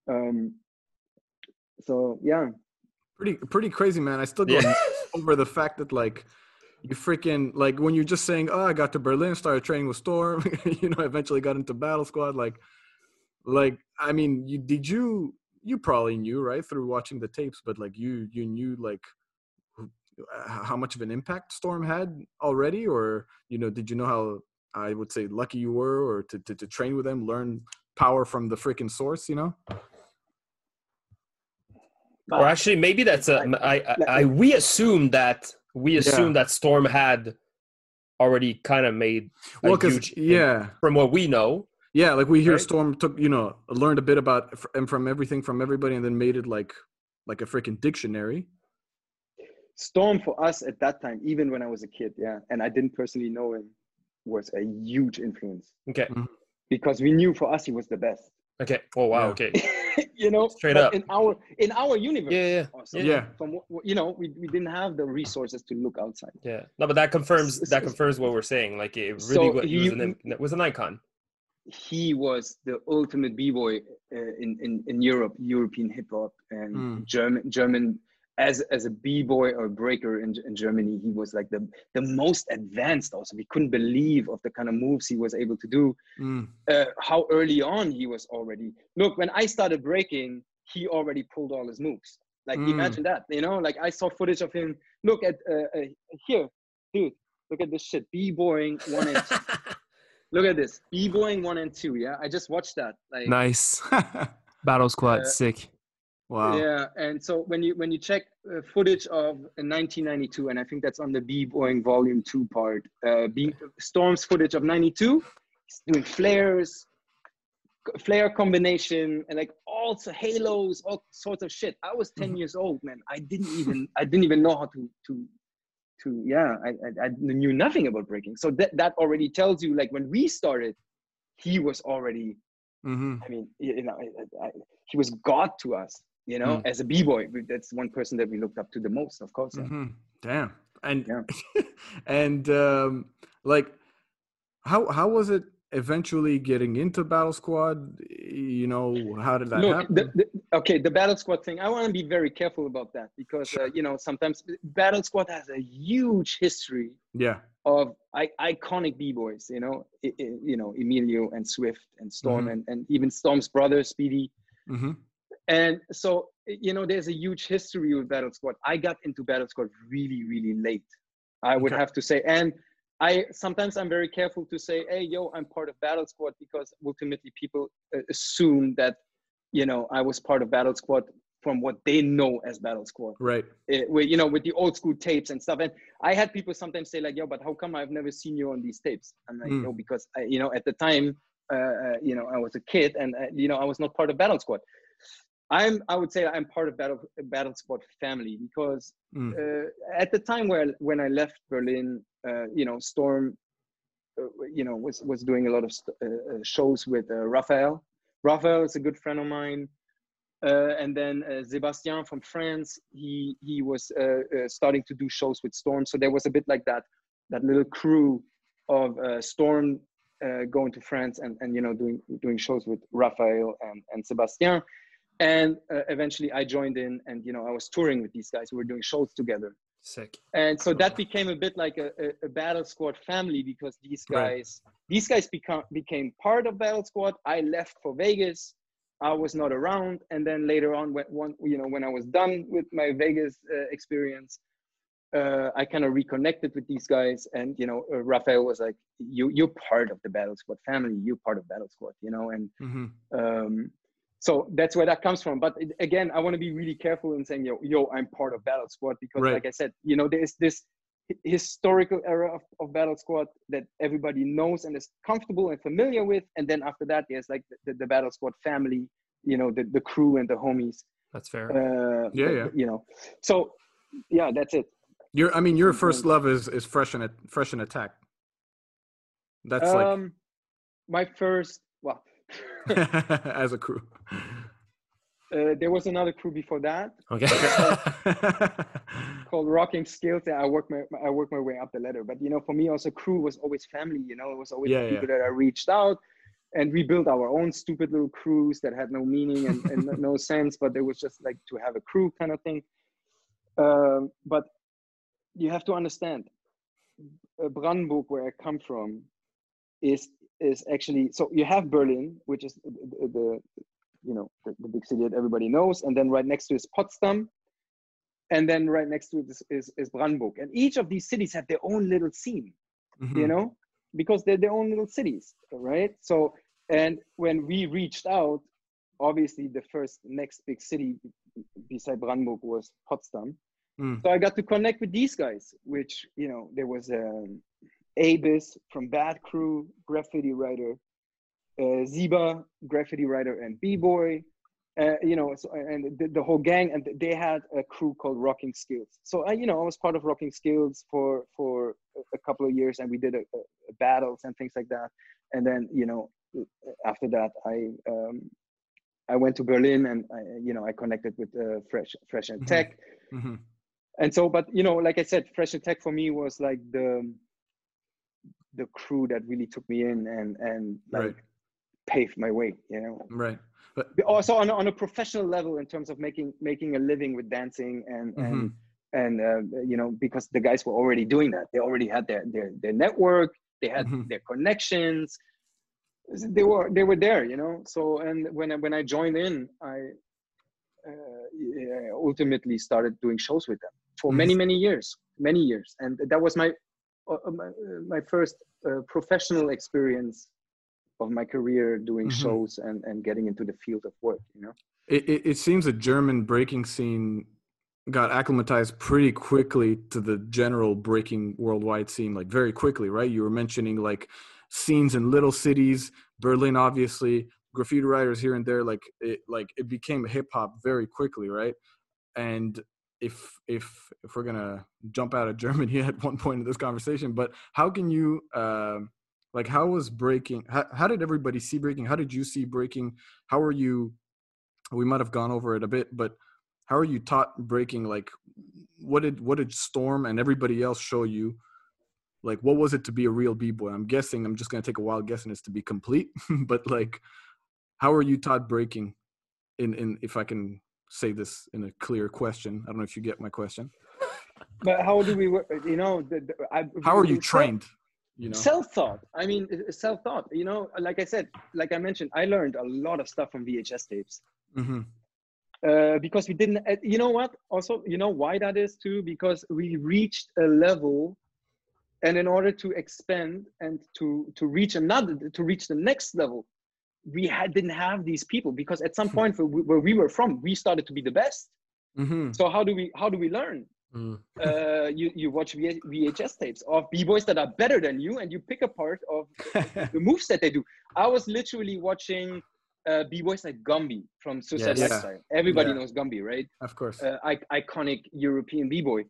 Mm. Um, so yeah, pretty pretty crazy, man. I still go yeah. over the fact that like you freaking like when you're just saying, "Oh, I got to Berlin, started training with Storm," you know, eventually got into Battle Squad. Like, like I mean, you did you you probably knew right through watching the tapes, but like you you knew like how much of an impact Storm had already, or you know, did you know how I would say lucky you were, or to to, to train with them, learn power from the freaking source, you know? or actually, maybe that's a I, I, I we assume that we assume yeah. that Storm had already kind of made well, because yeah, from what we know. Yeah, like we hear right? Storm took you know learned a bit about and from everything from everybody, and then made it like like a freaking dictionary. Storm for us at that time, even when I was a kid, yeah, and I didn't personally know him, was a huge influence. Okay. Mm-hmm. Because we knew for us he was the best. Okay. Oh wow. Yeah. Okay. you know, straight up in our in our universe. Yeah, yeah, also, yeah. From you know, we, we didn't have the resources to look outside. Yeah. No, but that confirms that confirms what we're saying. Like it really so was, he, was, an, was an icon. He was the ultimate b boy uh, in, in in Europe, European hip hop and mm. German German as as a b-boy or breaker in, in germany he was like the the most advanced also. We couldn't believe of the kind of moves he was able to do. Mm. uh, how early on he was already look when i started breaking he already pulled all his moves. Like mm. imagine that you know like i saw footage of him look at uh, uh, here dude look at this shit b-boying one and two. Look at this b-boying one and two yeah? I just watched that like nice. Battle squad uh, sick Wow. Yeah, and so when you when you check uh, footage of 1992, and I think that's on the B Boying Volume Two part, uh, B, Storm's footage of '92, doing flares, flare combination, and like all halos, all sorts of shit. I was 10 mm-hmm. years old, man. I didn't even I didn't even know how to to to yeah. I, I, I knew nothing about breaking. So that that already tells you like when we started, he was already. Mm-hmm. I mean, you know, I, he was God to us you know, mm. as a b-boy. That's one person that we looked up to the most, of course. Mm-hmm. Damn. And yeah. and um, like, how how was it eventually getting into Battle Squad? You know, how did that Look, happen? The, the, okay, the Battle Squad thing. I want to be very careful about that because sure. uh, you know sometimes Battle Squad has a huge history. Yeah. Of I, iconic b-boys, you know, I, I, you know Emilio and Swift and Storm mm-hmm. and, and even Storm's brother Speedy. Mm-hmm and so you know there's a huge history with battle squad. I got into battle squad really really late i would okay. have to say. And i sometimes i'm very careful to say hey yo i'm part of battle squad because ultimately people uh, assume that you know i was part of battle squad from what they know as battle squad. Right. It, eh, with, you know with the old school tapes and stuff. And i had people sometimes say like yo but how come i've never seen you on these tapes? I'm like mm. no because I, you know at the time uh, uh, you know i was a kid and uh, you know i was not part of battle squad I'm I would say I'm part of Battle Battle Squad family because mm. uh, at the time where when I left Berlin, uh, you know, Storm, uh, you know, was was doing a lot of uh, uh, shows with uh, Raphael. Raphael is a good friend of mine, and then Sebastian from France. He he was starting to do shows with Storm, so there was a bit like that that little crew of Storm going to France and and you know doing doing shows with Raphael and and Sebastian and uh, eventually i joined in and you know i was touring with these guys we were doing shows together sick and so that became a bit like a, a, a battle squad family because these guys right. these guys become became part of battle squad i left for vegas i was not around and then later on when one you know when i was done with my vegas uh, experience uh, I kind of reconnected with these guys, and you know, uh, Raphael was like, "You, you're part of the Battle Squad family. You're part of Battle Squad, you know." And mm-hmm. um, so that's where that comes from. But again, I want to be really careful in saying, yo, yo, I'm part of Battle Squad because, right. like I said, you know, there's this historical era of, of Battle Squad that everybody knows and is comfortable and familiar with, and then after that, there's like the, the Battle Squad family, you know, the the crew and the homies. That's fair. Uh, yeah, yeah. You know, so yeah, that's it. Your, I mean, your first love is is fresh and fresh and attack. That's um, like my first. Well, as a crew. Uh, there was another crew before that. Okay. called Rocking Skills. I worked my I worked my way up the ladder. But you know, for me, also crew was always family. You know, it was always yeah, people that I reached out, and we built our own stupid little crews that had no meaning and, and no sense. But it was just like to have a crew kind of thing. Um, but you have to understand, uh, Brandenburg, where I come from, is is actually so you have Berlin, which is the, the you know the, the, big city that everybody knows, and then right next to is Potsdam, and then right next to it is, is, is Brandenburg, and each of these cities have their own little scene, mm-hmm. you know, because they're their own little cities, right? So and when we reached out, obviously the first next big city beside Brandenburg was Potsdam. Mm. So I got to connect with these guys, which you know there was um, Abis from Bad Crew, graffiti writer, uh, Ziba, graffiti writer and b-boy, uh, you know, so, and the, the, whole gang, and they had a crew called Rocking Skills. So I, you know, I was part of Rocking Skills for for a couple of years, and we did a, a battles and things like that. And then, you know, after that, I um, I went to Berlin, and I, you know, I connected with uh, Fresh Fresh and mm-hmm. Tech. Mm-hmm. And so, but you know, like I said, Fresh and Tech for me was like the the crew that really took me in and and like right. paved my way you know right but also on, on a professional level in terms of making making a living with dancing and mm-hmm. and and uh, you know because the guys were already doing that they already had their their, their network they had mm-hmm. their connections they were they were there you know so and when I, when I joined in I uh, ultimately started doing shows with them for mm-hmm. many many years many years and that was my uh, uh, my, uh, my first uh, professional experience of my career doing mm-hmm. shows and, and getting into the field of work you know? It, it, it seems the german breaking scene got acclimatized pretty quickly to the general breaking worldwide scene like very quickly right? You were mentioning like scenes in little cities berlin obviously graffiti writers here and there like it like it became hip hop very quickly right? And if if if we're gonna jump out of Germany at one point in this conversation, but how can you uh, like how was breaking? How, how did everybody see breaking? How did you see breaking? How are you? We might have gone over it a bit, but how are you taught breaking? Like, what did what did Storm and everybody else show you? Like, what was it to be a real b boy? I'm guessing. I'm just gonna take a wild guess, and it's to be complete. but like, how are you taught breaking? In in if I can say this in a clear question. I don't know if you get my question. But how do we, you know, the, the, I, how are you trained? You know, self-thought. I mean, self-thought. You know, like I said, like I mentioned, I learned a lot of stuff from VHS tapes. Mm-hmm. Uh, because we didn't, uh, you know what? Also, you know why that is too? Because we reached a level, and in order to expand and to to reach another, to reach the next level, we had didn't have these people because at some point where we were from we started to be the best. Mm-hmm. so how do we how do we learn? Mm. uh, you you watch VHS tapes of b-boys that are better than you and you pick apart of the moves that they do. I was literally watching uh, b-boys like gumby from suicide yes. lifestyle everybody yeah. knows gumby right? Of course. Uh, I- iconic european b-boy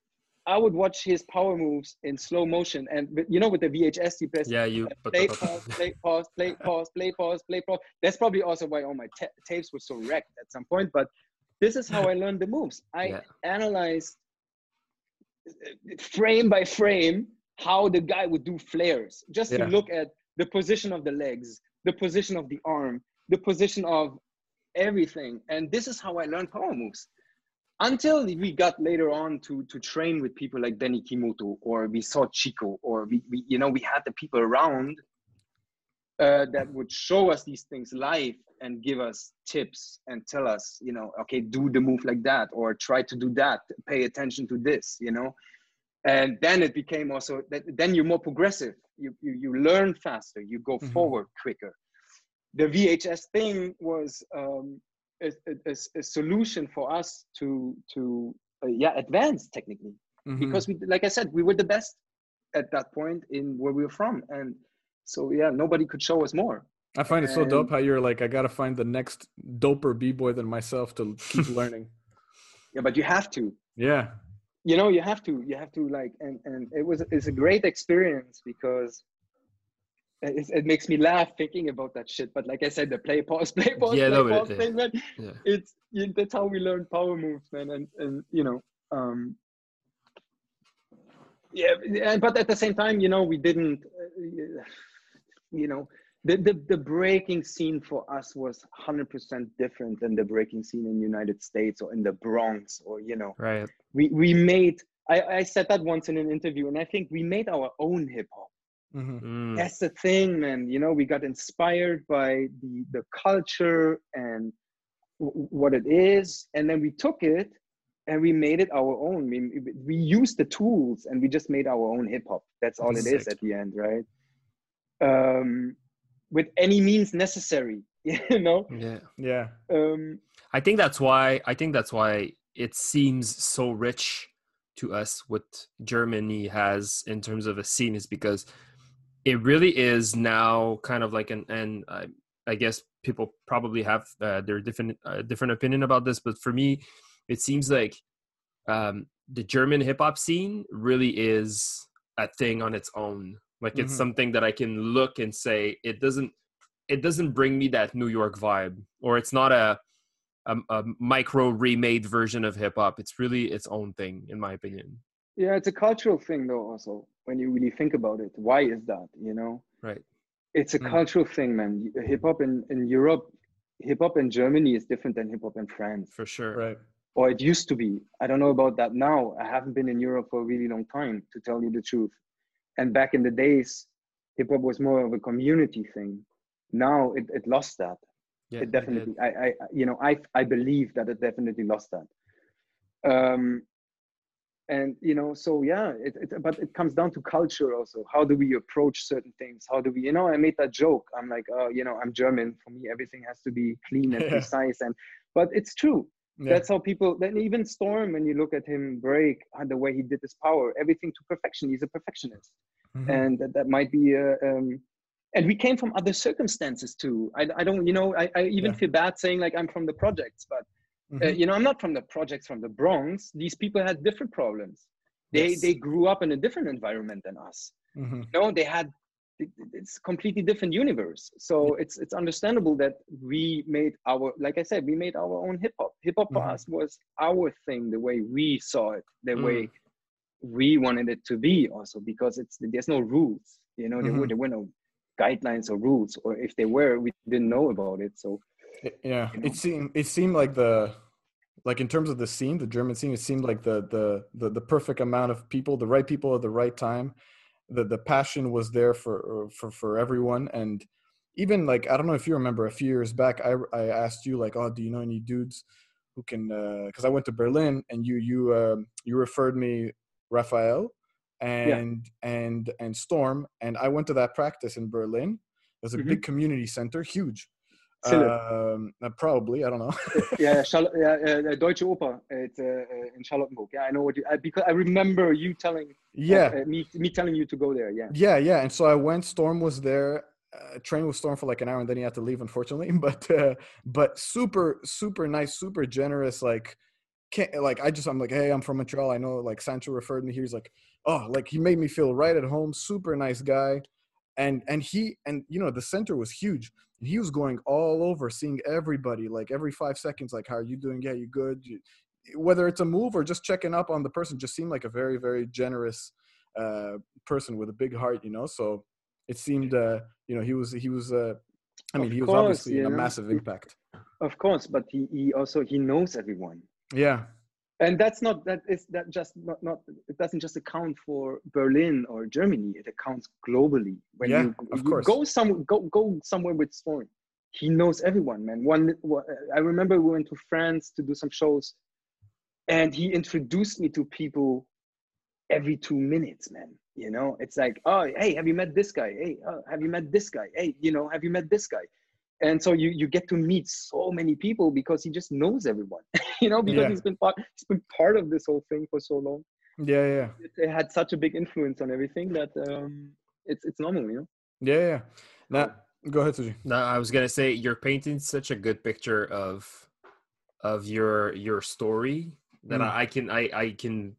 I would watch his power moves in slow motion, and you know, with the VHS, you press yeah, you play, pause, play, pause, play, pause, play, pause, play, pause. That's probably also why all my t- tapes were so wrecked at some point. But this is how I learned the moves. I yeah. analyzed frame by frame how the guy would do flares, just yeah. to look at the position of the legs, the position of the arm, the position of everything, and this is how I learned power moves until we got later on to to train with people like Benny Kimoto or we saw Chico or we, we you know we had the people around uh, that would show us these things live and give us tips and tell us you know okay do the move like that or try to do that pay attention to this you know? And then it became also that then you're more progressive. You you, you learn faster. You go mm-hmm. forward quicker. The vhs thing was um, a, a, a solution for us to to uh, yeah advance technically. Mm-hmm. because we like i said we were the best at that point in where we were from. And so yeah nobody could show us more. I find it so dope how you're like i gotta find the next doper b-boy than myself to keep learning. Yeah but you have to. Yeah. You know you have to you have to like and and it was it's a great experience because it, it makes me laugh thinking about that shit but like i said the play pause play pause Yeah, play no, pause it- thing man Yeah. it's you, that's how we learn power moves man and and you know um yeah and- but at the same time you know we didn't uh, you know the, the the breaking scene for us was 100% different than the breaking scene in united states or in the bronx or you know Right. we we made I, I said that once in an interview and i think we made our own hip hop Mhm. Mm. that's the thing man you know we got inspired by the the culture and w- what it is and then we took it and we made it our own we, we used the tools and we just made our own hip hop that's all it is Sick. at the end right um with any means necessary you know Yeah. Yeah. um I think that's why I think that's why it seems so rich to us what Germany has in terms of a scene is because it really is now kind of like an and I, I guess people probably have uh, their different uh, different opinion about this, but for me, it seems like um, the German hip hop scene really is a thing on its own. Like it's Mhm. something that I can look and say it doesn't it doesn't bring me that New York vibe, or it's not a a, a micro remade version of hip hop. It's really its own thing, in my opinion. yeah it's a cultural thing though also when you really think about it why is that you know? Right. it's a Mm. cultural thing man. Hip hop in, in europe hip hop in germany is different than hip hop in france. For sure. Right. or it used to be. I don't know about that now. I haven't been in europe for a really long time to tell you the truth. And back in the days hip hop was more of a community thing. Now it, it lost that. Yeah, it definitely I, I you know i i believe that it definitely lost that. Um and you know so yeah it, it but it comes down to culture also how do we approach certain things how do we you know i made that joke i'm like oh you know i'm german for me everything has to be clean and Yeah. precise and but it's true Yeah. that's how people then even storm when you look at him break and the way he did his power everything to perfection he's a perfectionist Mhm. and that, that might be a, um and we came from other circumstances too i, I don't you know i, I even Yeah. feel bad saying like i'm from the projects but uh, Mhm. you know i'm not from the projects from the bronx these people had different problems they Yes. they grew up in a different environment than us Mhm. you know they had it- it's completely different universe so it's it's understandable that we made our like i said we made our own hip hop hip hop for Mhm. us was our thing the way we saw it the Mm. way we wanted it to be also because it's there's no rules you know there, were, Mhm. there were no guidelines or rules or if they were we didn't know about it so It- yeah you know? it seemed it seemed like the like in terms of the scene the german scene it seemed like the the the, the perfect amount of people the right people at the right time the the passion was there for for for everyone and even like i don't know if you remember a few years back i i asked you like oh do you know any dudes who can because i went to berlin and you you um you referred me raphael and and and storm and i went to that practice in berlin there's a Mhm. big community center huge. Um, uh, probably, I don't know. yeah, Charlotte, yeah, uh, Deutsche Oper. It's uh, uh, in Charlottenburg. Yeah, I know what you. I, because I remember you telling. uh, yeah, uh, me me telling you to go there. Yeah. yeah, yeah. And so I went. Storm was there. Uh, train with Storm for like an hour, and then he had to leave, unfortunately. But uh, but super super nice, super generous. Like can't like I just I'm like hey I'm from Montreal. I know like Sancho referred me. He was like oh like he made me feel right at home. Super nice guy. And and he and you know the center was huge. He was going all over, seeing everybody like every five seconds. Like how are you doing? Yeah, you good? You, whether it's a move or just checking up on the person, just seemed like a very very generous uh, person with a big heart. You know, so it seemed uh, you know he was he was uh, I mean Of he was course, obviously a massive impact. Of course, but he, he also he knows everyone, Yeah, and that's not that is that just not not it doesn't just account for Berlin or Germany. It accounts globally. When Yeah, you, of you course. go some go go somewhere with Storm, he knows everyone, man. One I remember we went to France to do some shows, and he introduced me to people every two minutes, man. You know, it's like, oh, hey, have you met this guy? Hey, uh, have you met this guy? Hey, you know, have you met this guy? And so you you get to meet so many people because he just knows everyone. you know, because Yeah. he's been part he's been part of this whole thing for so long. yeah, yeah. It, it had such a big influence on everything that um, it's it's normal, you know. Yeah, yeah. Now, go ahead, Suji. No, I was gonna say you're painting such a good picture of of your your story that Mm. I, I can I I can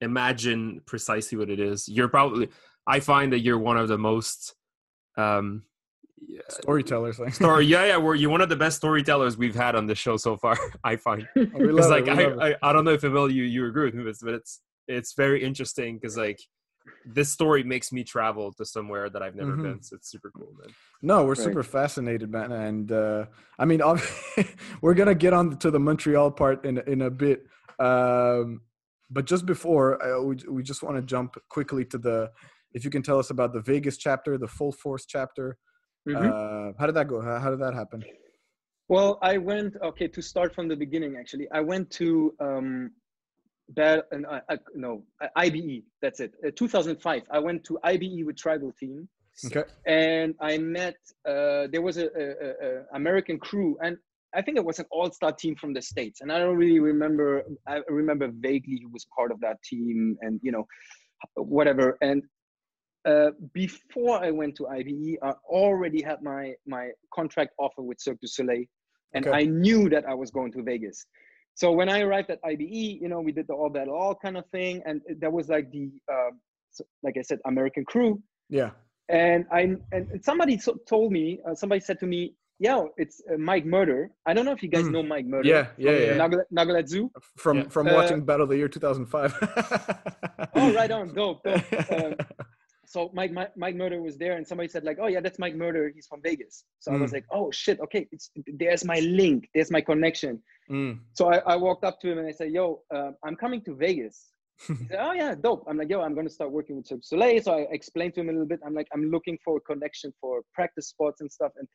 imagine precisely what it is. You're probably I find that you're one of the most um storytellers like story yeah yeah we're you're one of the best storytellers we've had on the show so far i find We because like it, I. I i don't know if Emil, you you agree with me this but it's it's very interesting because like this story makes me travel to somewhere that i've never Mhm. been so it's super cool man No, we're Right. super fascinated, man, and uh, I mean, we're gonna get on to the Montreal part in in a bit, um, but just before, uh, we we just want to jump quickly to the. If you can tell us about the Vegas chapter, the Full Force chapter, Mhm. uh, how did that go? How, how did that happen? Well, I went okay to start from the beginning. Actually, I went to um, bad and I, I, no IBE. That's it. Uh, 2005. I went to IBE with tribal team, Okay. and I met. Uh, there was a, a, a, a American crew, and I think it was an all-star team from the states. And I don't really remember. I remember vaguely who was part of that team, and you know, whatever. And uh, before I went to IBE, I already had my my contract offer with Cirque du Soleil, and Okay. I knew that I was going to Vegas. So when I arrived at IBE, you know, we did the all that all kind of thing, and that was like the uh, like I said, American crew. Yeah. And I and somebody told me, uh, somebody said to me, "Yeah, it's uh, Mike Murder." I don't know if you guys Mm. know Mike Murder. Yeah, yeah, yeah. Knucklehead Zoo. From Yeah. from Uh, watching Battle of the Year 2005. Oh, right on, dope, dope. Um, so Mike, Mike Mike Murder was there, and somebody said like, "Oh yeah, that's Mike Murder. He's from Vegas." So I was Mm. like, "Oh shit, okay, it's, there's my link, there's my connection." Mm. So I, I walked up to him and I said, "Yo, uh, I'm coming to Vegas." He said, "Oh yeah, dope." I'm like, "Yo, I'm gonna start working with Cirque Soleil." So I explained to him a little bit. I'm like, "I'm looking for a connection for practice spots and stuff." And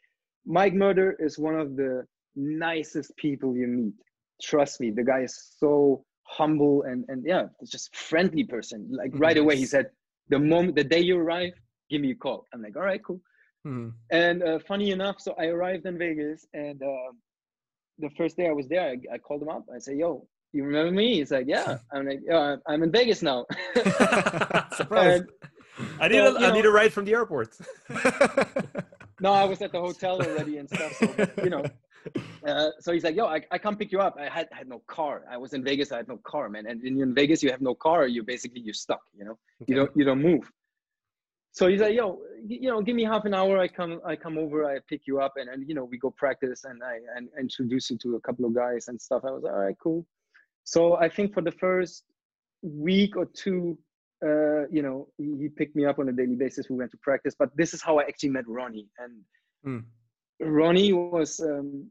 Mike Murder is one of the nicest people you meet. Trust me, the guy is so humble and and yeah, just friendly person. Like right away, he said, "The moment, the day you arrive, give me a call." I'm like, "All right, cool." Mm. And uh, funny enough, so I arrived in Vegas, and uh, the first day I was there, I, I called him up. I said, "Yo, you remember me?" He's like, "Yeah." I'm like, "Yeah, I'm in Vegas now." Surprise. i need So, a, you need know- a ride from the airport no, I was at the hotel already and stuff. So, you know, uh, so he's like, "Yo, I, I come pick you up." I had had no car. I was in Vegas. I had no car, man. And you're in Vegas, you have no car. You basically you're stuck. You know, you don't you don't move. So he's like, "Yo, you know, give me half an hour. I come I come over. I pick you up, and and you know we go practice, and I and introduce you to a couple of guys and stuff." I was all right, cool. So I think for the first week or two, uh, you know, he, he picked me up on a daily basis. We went to practice, but this is how I actually met Ronnie. And Mm. Ronnie was, um,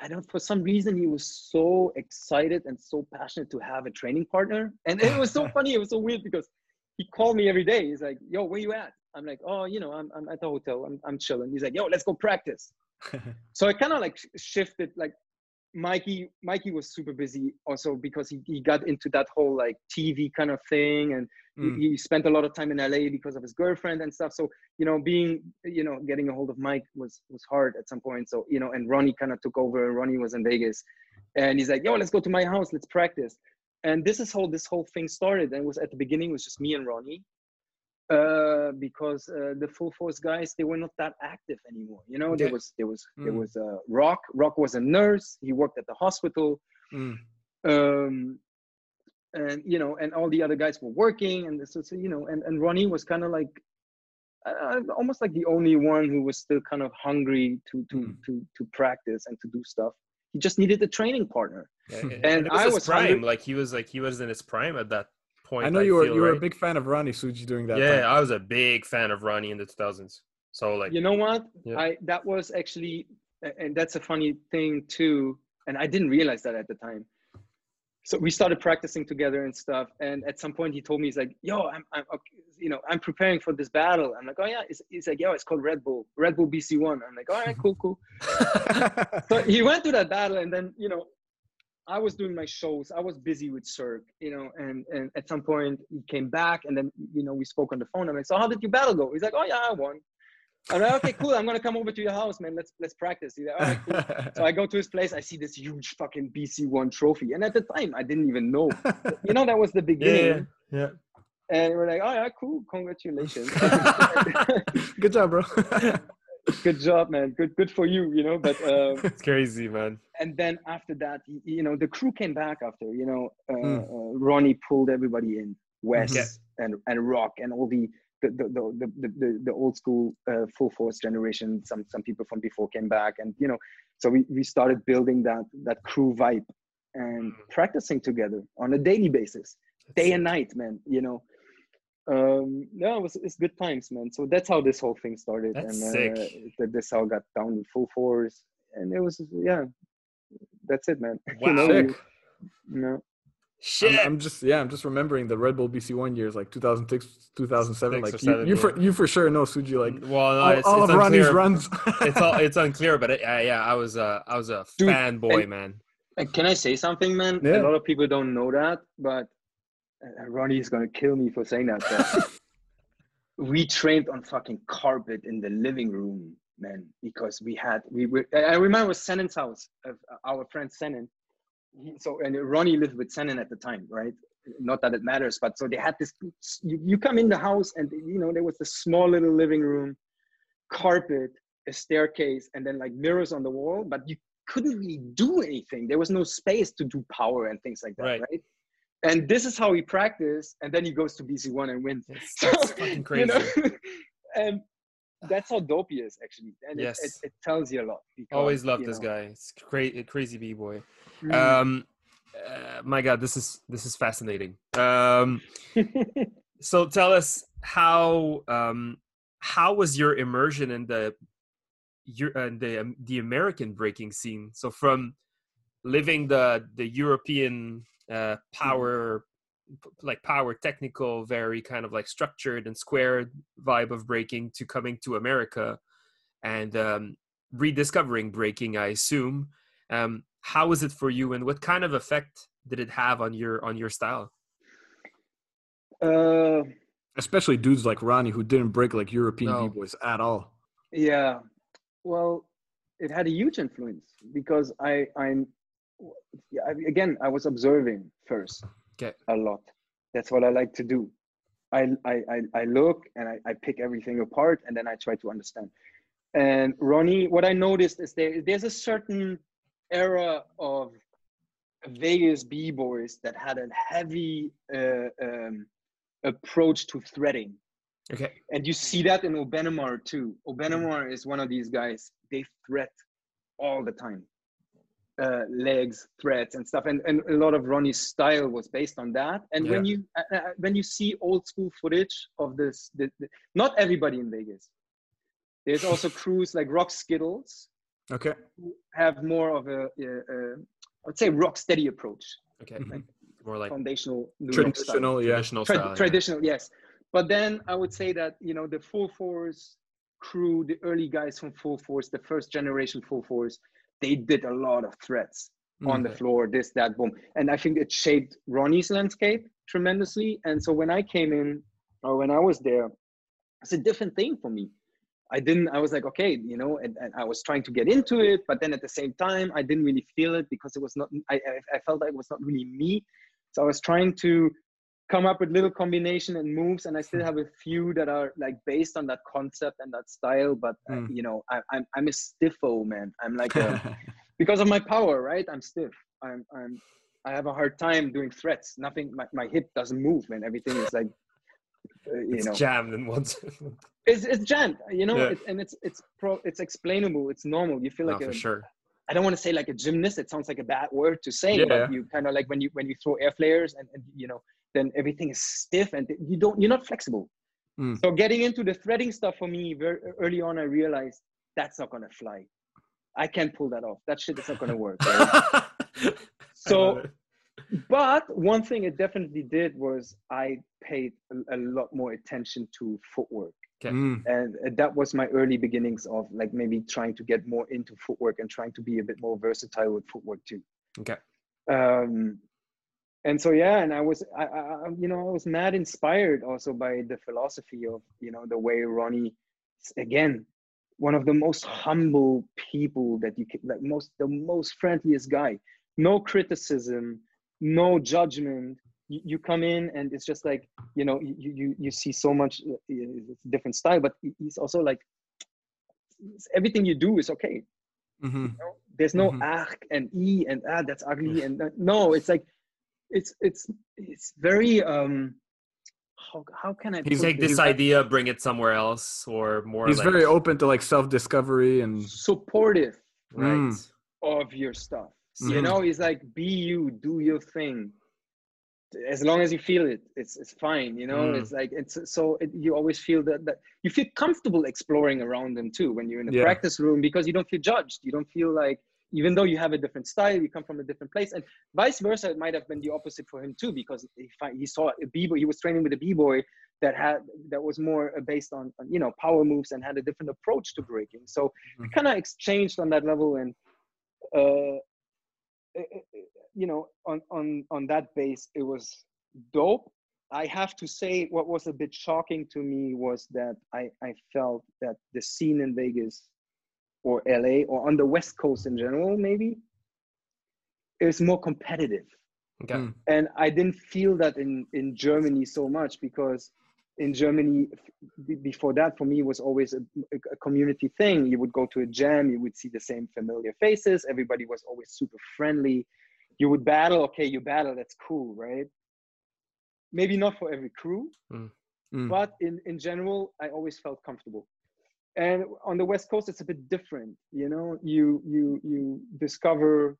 I don't, for some reason, he was so excited and so passionate to have a training partner. And it was so funny. It was so weird because he called me every day. He's like, yo, where you at? I'm like, oh, you know, I'm, I'm at the hotel. I'm, I'm chilling. He's like, yo, let's go practice. So I kind of like shifted, like, Mikey, Mikey was super busy also because he, he got into that whole like TV kind of thing and Mm. he, he spent a lot of time in LA because of his girlfriend and stuff. So, you know, being, you know, getting a hold of Mike was was hard at some point. So, you know, and Ronnie kind of took over. Ronnie was in Vegas and he's like, yo, let's go to my house, let's practice. And this is how this whole thing started. And it was at the beginning, it was just me and Ronnie. Uh, because uh, the full force guys they were not that active anymore. You know, there was there was there Mm. was uh, Rock. Rock was a nurse. He worked at the hospital Mm. um and you know and all the other guys were working and so, so you know and, and ronnie was kind of like uh, almost like the only one who was still kind of hungry to to Mm. to to practice and to do stuff. He just needed a training partner. Yeah, And it was I his was prime hungry- like he was like he was in his prime at that point I know you were feel, you were a big fan of Ronnie Suji during that yeah time. i was a big fan of ronnie in the 2000s so like you know what? Yeah. i that was actually and that's a funny thing too and i didn't realize that at the time so we started practicing together and stuff and at some point he told me he's like yo i'm, I'm okay, you know i'm preparing for this battle. I'm like oh yeah. He's, he's like yo it's called red bull red bull bc1 i'm like all right cool cool. So he went to that battle and then you know i was doing my shows. I was busy with cirque you know and and at some point he came back and then you know we spoke on the phone. I'm like so how did your battle go? He's like oh yeah i won i'm like okay cool i'm gonna come over to your house man let's let's practice he's like right cool so i go to his place i see this huge fucking bc1 trophy and at the time i didn't even know you know that was the beginning yeah, yeah. and we're like oh yeah cool congratulations Good job, bro. good job, man. Good, good for you. You know, but um, it's crazy, man. and then after that, you know, the crew came back after. You know, uh, Mm. uh, Ronnie pulled everybody in, Wes and and Rock and all the the the the the, the, the, old school uh, full force generation. Some some people from before came back, and you know, so we we started building that that crew vibe and Mm. practicing together on a daily basis, day and night, man. You know. Um, no, it was it's good times, man. So that's how this whole thing started, That's and uh, that this all got down to full force, and it was yeah, that's it, man. Wow. you know, you know, Shit. I'm, I'm just yeah, I'm just remembering the Red Bull BC one years like 2006, 2007. Six or Like seven, you, you for yeah. you for sure know Suji like well, no, all, it's, all it's of Ronnie's runs. it's all it's unclear, but it, uh, yeah, I was uh, I was a Dude, fanboy, and- man. And can I say something, man? Yeah. A lot of people don't know that, but uh, Ronnie is gonna kill me for saying that. But we trained on fucking carpet in the living room, man, because we had we were. I remember it was Senen's house, of uh, our friend Senen. He, so and Ronnie lived with Senen at the time, right? Not that it matters, but so they had this. You, you come in the house, and you know there was this small little living room, carpet, a staircase, and then like mirrors on the wall, but you couldn't really do anything. There was no space to do power and things like that, Right. right? And this is how he practiced, and then he goes to BC One and wins. It's, So, it's fucking you crazy. know, and that's how dope he is actually, and Yes. it, it, it tells you a lot. Because, Always loved you this know, guy. It's crazy, crazy b boy. mm. Um, uh, my God, this is this is fascinating. Um, so tell us how um how was your immersion in the your uh, the um, the American breaking scene? So from living the the European uh, power p- like power technical very kind of like structured and squared vibe of breaking to coming to america and um, rediscovering breaking i assume um, how was it for you and what kind of effect did it have on your on your style uh, Especially dudes like Ronnie who didn't break like European No. b-boys at all. yeah, well, it had a huge influence because I I'm yeah, I- again I was observing first Okay. a lot. That's what I like to do. I I I, look and I, I pick everything apart and then I try to understand. And Ronnie, what I noticed is there there's a certain era of Vegas b boys that had a heavy uh, um, approach to threading okay and you see that in Obenamar too. Obenamar is one of these guys. They thread all the time, uh, legs, threads, and stuff. And, and a lot of Ronnie's style was based on that. And when you uh, uh, when you see old school footage of this, the, the, not everybody in Vegas. There's also crews like Rock Skittles Okay. who have more of a, uh, uh, I would say rock steady approach, okay Mhm. more like foundational New. Traditional, yeah. traditional Tra- style yeah. traditional yes but then i would say that you know the full force crew the early guys from full force the first generation full force they did a lot of threads on the mm-hmm. floor this that boom. And i think it shaped ronnie's landscape tremendously. And so when i came in or when i was there it's a different thing for me. I didn't i was like okay you know and, and i was trying to get into it but then at the same time i didn't really feel it because it was not i i, I felt like it was not really me. So i was trying to come up with little combination and moves and i still have a few that are like based on that concept and that style but uh, Mm. you know I, i'm i'm a stiffo man. I'm like a, because of my power right? I'm stiff. I'm i'm i have a hard time doing threads. Nothing my, my hip doesn't move man. Everything is like uh, you it's know. jammed in one it's, it's jammed you know? Yeah. it, and it's it's pro it's explainable. It's normal. You feel like for a, sure. I don't want to say like a gymnast. It sounds like a bad word to say, Yeah. but you kind of like when you when you throw air flares and, and you know then everything is stiff and you don't you're not flexible. Mm. So getting into the threading stuff for me very early on, I realized that's not gonna fly. I can't pull that off. That shit is not gonna work. right? so, but one thing it definitely did was I paid a, a lot more attention to footwork Okay. Mm. and uh, that was my early beginnings of like maybe trying to get more into footwork and trying to be a bit more versatile with footwork too okay um and so yeah and i was I, I you know i was mad inspired also by the philosophy of you know the way ronnie again one of the most humble people that you can like most the most friendliest guy no criticism no judgment you, you come in and it's just like you know you you, you see so much uh, different style but he's also like it's everything you do is okay. Mm-hmm. You know? There's no arc and e and ah that's ugly and that- no, it's like it's it's it's very um how how can I He's put like this? this idea, bring it somewhere else, or more. He's like, very open to like self-discovery and supportive right. Mm. of your stuff. You Mhm. know, he's like, be you, do your thing. As long as you feel it, it's it's fine. You know, Mm. it's like it's so it, you always feel that that you feel comfortable exploring around them too when you're in a Yeah. practice room because you don't feel judged. You don't feel like even though you have a different style, you come from a different place, and vice versa. It might have been the opposite for him too because he he saw a b boy. He was training with a b boy that had that was more uh, based on on, you know power moves and had a different approach to breaking. So we Mhm. kind of exchanged on that level and. Uh, you know on on on that base it was dope i have to say what was a bit shocking to me was that i i felt that the scene in vegas or la or on the west coast in general maybe is more competitive Okay. Mm. and I didn't feel that in in Germany so much because in Germany before that for me was always a, a community thing. You would go to a jam, you would see the same familiar faces. Everybody was always super friendly. You would battle, okay, you battle, that's cool, right? Maybe not for every crew, Mm. but in in general, I always felt comfortable. And on the West Coast, it's a bit different. You know, you you you discover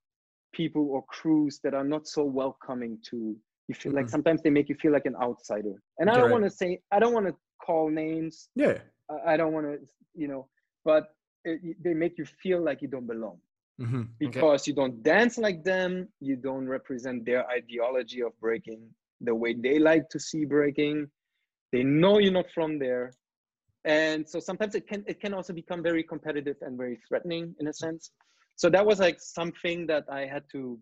people or crews that are not so welcoming to you feel like Mhm. sometimes they make you feel like an outsider and i don't want to say i don't want to call names yeah. I- i don't want to you know but it, they make you feel like you don't belong Mm-hmm. because you don't dance like them you don't represent their ideology of breaking the way they like to see breaking they know you're not from there and so sometimes it can it can also become very competitive and very threatening in a sense. So that was like something that i had to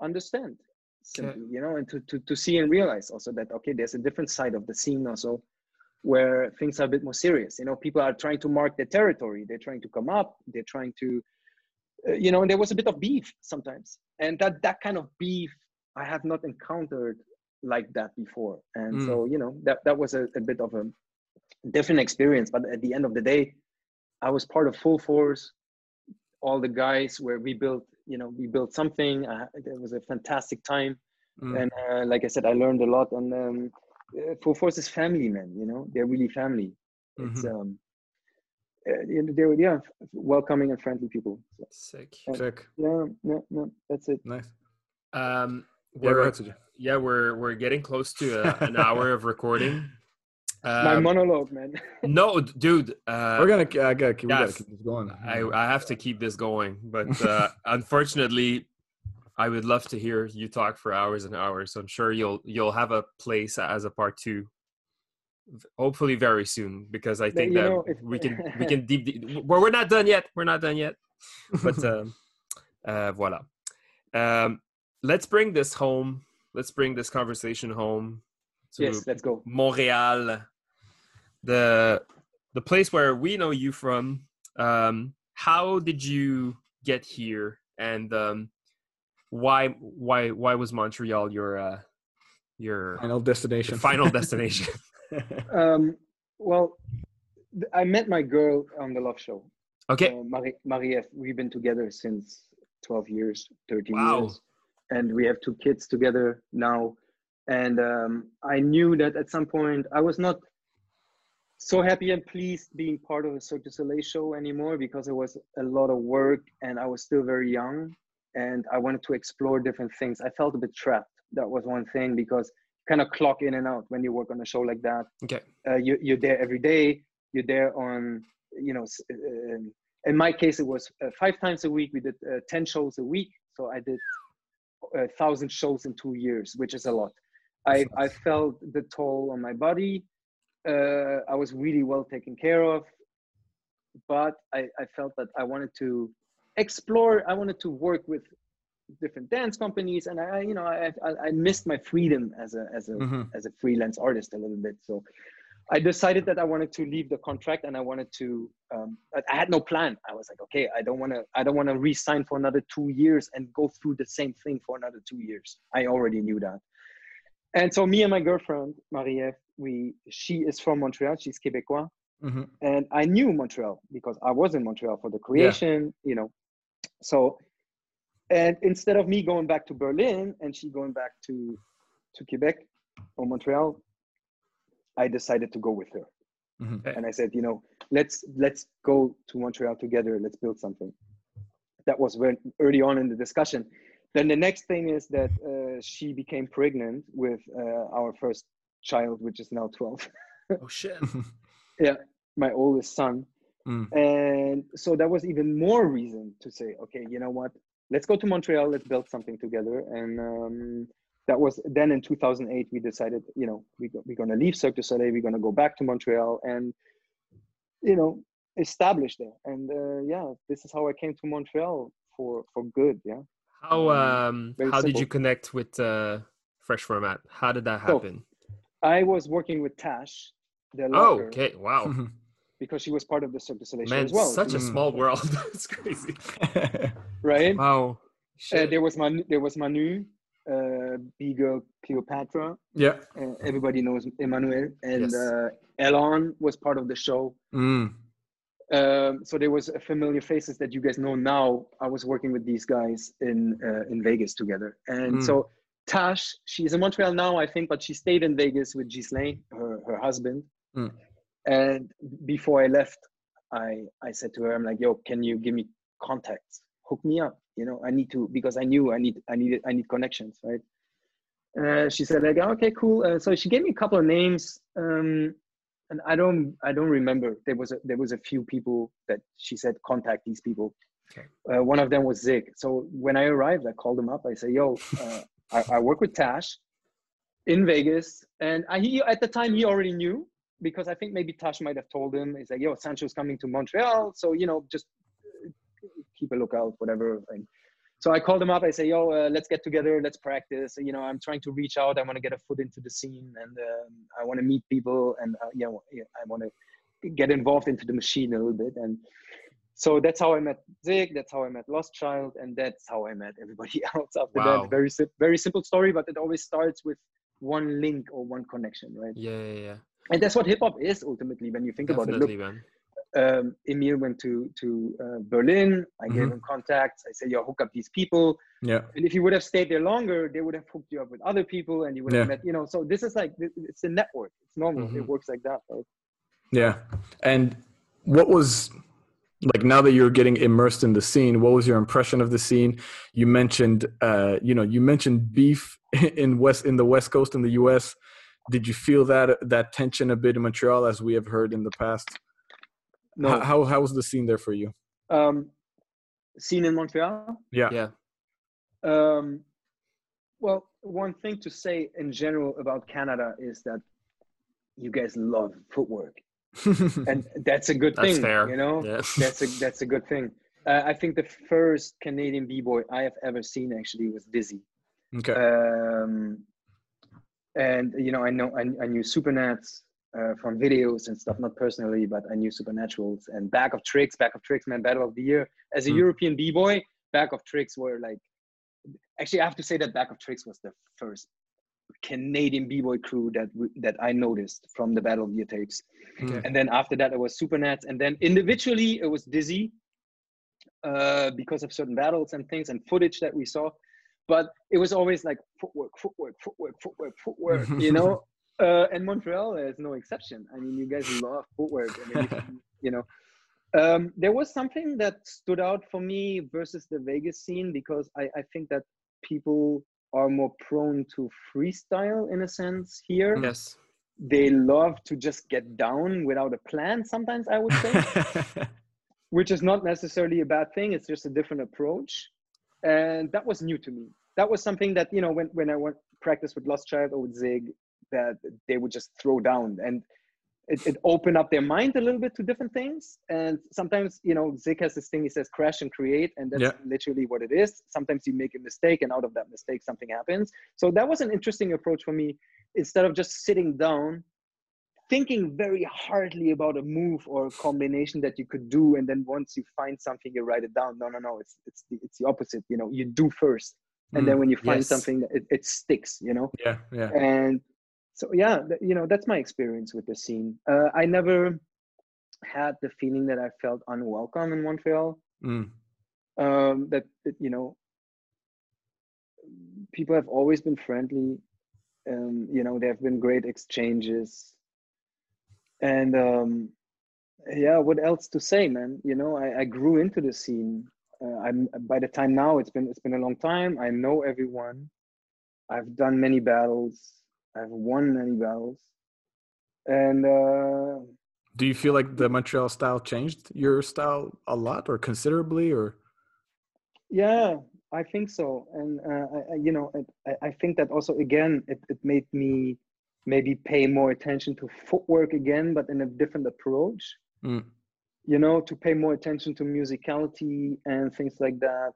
understand simply you know and to, to to see and realize also that okay there's a different side of the scene also where things are a bit more serious. You know people are trying to mark their territory. They're trying to come up. They're trying to uh, you know and there was a bit of beef sometimes. And that that kind of beef i have not encountered like that before. And Mm. so you know that that was a, a bit of a different experience but at the end of the day i was part of full force all the guys where we built you know we built something uh, it was a fantastic time Mm. and uh, like i said i learned a lot and um, uh, full force is family man you know they're really family it's Mhm. um uh, they're yeah welcoming and friendly people so, Sick. uh, Sick. yeah no no that's it Nice. Um, Yeah, we're, ahead, yeah, we're we're getting close to a, an hour of recording. My Um, monologue man no, dude. Uh, We're gonna. I gotta. keep- We gotta keep this going. I, I have to keep this going, but uh, unfortunately, I would love to hear you talk for hours and hours. I'm sure you'll you'll have a place as a part two, hopefully very soon, because I think you that know, we can we can deep. deep well, we're not done yet. We're not done yet, but um, uh, voila. Um, let's bring this home. Let's bring this conversation home to yes let's go Montreal, the the place where we know you from. Um, how did you get here, and um, why why why was Montreal your uh, your, Final your destination. final destination? um well th- i met my girl on the love show okay, uh, Marie, Marie, we've been together since 12 years, 13 Wow. years. And we have two kids together now. And um, I knew that at some point I was not so happy and pleased being part of a Cirque du Soleil show anymore because it was a lot of work and I was still very young and I wanted to explore different things. I felt a bit trapped. That was one thing because you kind of clock in and out when you work on a show like that. Okay, uh, you, you're there every day. You're there on you know uh, in my case it was uh, five times a week. We did uh, 10 shows a week. So i did a thousand shows in two years which is a lot i i felt the toll on my body uh, i was really well taken care of but I, I felt that i wanted to explore i wanted to work with different dance companies and i you know i i, I missed my freedom as a as a Mhm. as a freelance artist a little bit so I decided that I wanted to leave the contract and I wanted to. Um, I I had no plan. I was like, okay, I don't want to. I don't want to re-sign for another two years and go through the same thing for another two years. I already knew that. And so me and my girlfriend Marie, we she is from Montreal. She's Quebecois, hmm and I knew Montreal because I was in Montreal for the creation, you know. So, and instead of me going back to Berlin and she going back to to Quebec or Montreal, I decided to go with her. hmm And I said, you know, let's let's go to Montreal together. Let's build something. That was very early on in the discussion. Then the next thing is that uh, she became pregnant with uh, our first child, which is now 12, Oh shit. Yeah, my oldest son. Mm. And so that was even more reason to say, okay, you know what? Let's go to Montreal. Let's build something together. And um, that was then in 2008. We decided, you know, we go, we're going to leave Cirque du Soleil. We're going to go back to Montreal and, you know, establish there. And uh, yeah, this is how I came to Montreal for for good. Yeah. How Um, um very how did you connect with uh Fresh Format? How did that So, happen? I was working with Tash, the oh, okay. Wow. because she was part of the Cirque du Soleil Man, as well. such a Mm. small world. It's crazy. right? Wow. Uh, there was Manu, there was Manu, uh, big girl Cleopatra. yeah. Uh, everybody knows Emmanuel, and Yes. uh, Elon was part of the show. Mm. Um, so there was familiar faces that you guys know now. I was working with these guys in uh, in Vegas together, and Mm. so Tash, she's in Montreal now, I think, but she stayed in Vegas with Ghislaine, her her husband. Mm. And before I left, I I said to her, I'm like, "Yo, can you give me contacts? Hook me up. You know, I need to because I knew I need I needed I need connections, right?" Uh, she said like, "Okay, cool." Uh, so she gave me a couple of names. Um, and I don't I don't remember. There was a there was a few people that she said contact these people. Okay. Uh, one of them was Zig. So when I arrived, I called him up. I say, "Yo, uh, I, I work with Tash in Vegas," and I, he at the time he already knew because I think maybe Tash might have told him. He's like, "Yo, Sancho's coming to Montreal, so you know, just uh, keep a lookout, whatever." And so I called him up. I say, "Yo, uh, let's get together. Let's practice. You know, I'm trying to reach out. I want to get a foot into the scene, and um, I want to meet people, and uh, you know, I want to get involved into the machine a little bit." And so that's how I met Zig. That's how I met Lost Child, and that's how I met everybody else after Wow. that. Very sim- very simple story, but it always starts with one link or one connection, right? Yeah, yeah, yeah. And that's what hip hop is ultimately when you think about it. Look, man. Um, Emil went to to uh, Berlin. I gave Mhm. him contacts. I said, "Yo, hook up these people." Yeah. And if you would have stayed there longer, they would have hooked you up with other people, and you would have met. You know, so this is like it's a network. It's normal. Mhm. It works like that. Right? Yeah. And what was like now that you're getting immersed in the scene, what was your impression of the scene? You mentioned uh, you know, you mentioned beef in West in the West Coast in the US. Did you feel that that tension a bit in Montreal as we have heard in the past? No. How how, how was the scene there for you? um, scene in Montreal. Yeah. Yeah. Um, well, one thing to say in general about Canada is that you guys love footwork, and that's a good thing. That's thing. fair. You know, Yeah. that's a that's a good thing. Uh, I think the first Canadian b-boy I have ever seen actually was Dyzee. okay. Um, and you know, I know I, I knew Supernats uh, from videos and stuff, not personally, but I knew Supernaturals and Bag of Trix. Bag of Trix, man, Battle of the Year. As a Hmm. European b-boy, Bag of Trix were like. Actually, I have to say that Bag of Trix was the first Canadian b-boy crew that that I noticed from the Battle of the Year tapes. Okay. And then after that, it was Supernats, and then individually it was Dyzee, uh, because of certain battles and things and footage that we saw. But it was always like footwork, footwork, footwork, footwork, footwork. You know, uh, and Montreal is no exception. I mean, you guys love footwork. I mean, you- know. Um, there was something that stood out for me versus the Vegas scene because I, I think that people are more prone to freestyle in a sense here Yes. they love to just get down without a plan sometimes i would say which is not necessarily a bad thing it's just a different approach and that was new to me that was something that you know when, when i went practice with lost child or with zig that they would just throw down. And it, it opened up their mind a little bit to different things. And sometimes you know zig has this thing he says crash and create and that's Yeah. literally what it is. Sometimes you make a mistake and out of that mistake something happens. So that was an interesting approach for me. Instead of just sitting down thinking very hardly about a move or a combination that you could do and then once you find something you write it down. No no no it's it's the, it's the opposite you know you do first. And then mm, when you find Yes. something it, it sticks you know? Yeah, yeah. and so yeah you know that's my experience with the scene uh, i never had the feeling that I felt unwelcome in Montreal. Mm. Um, that, that you know, people have always been friendly. Um, you know, there have been great exchanges, and um, yeah, what else to say, man? You know, I, I grew into the scene. Uh, I'm by the time now it's been it's been a long time. I know everyone. I've done many battles. I've won many battles, and uh, do you feel like the Montreal style changed your style a lot or considerably, or? Yeah, I think so, and uh, I, you know, I, I think that also again it, it made me maybe pay more attention to footwork again, but in a different approach. Mm. You know, to pay more attention to musicality and things like that,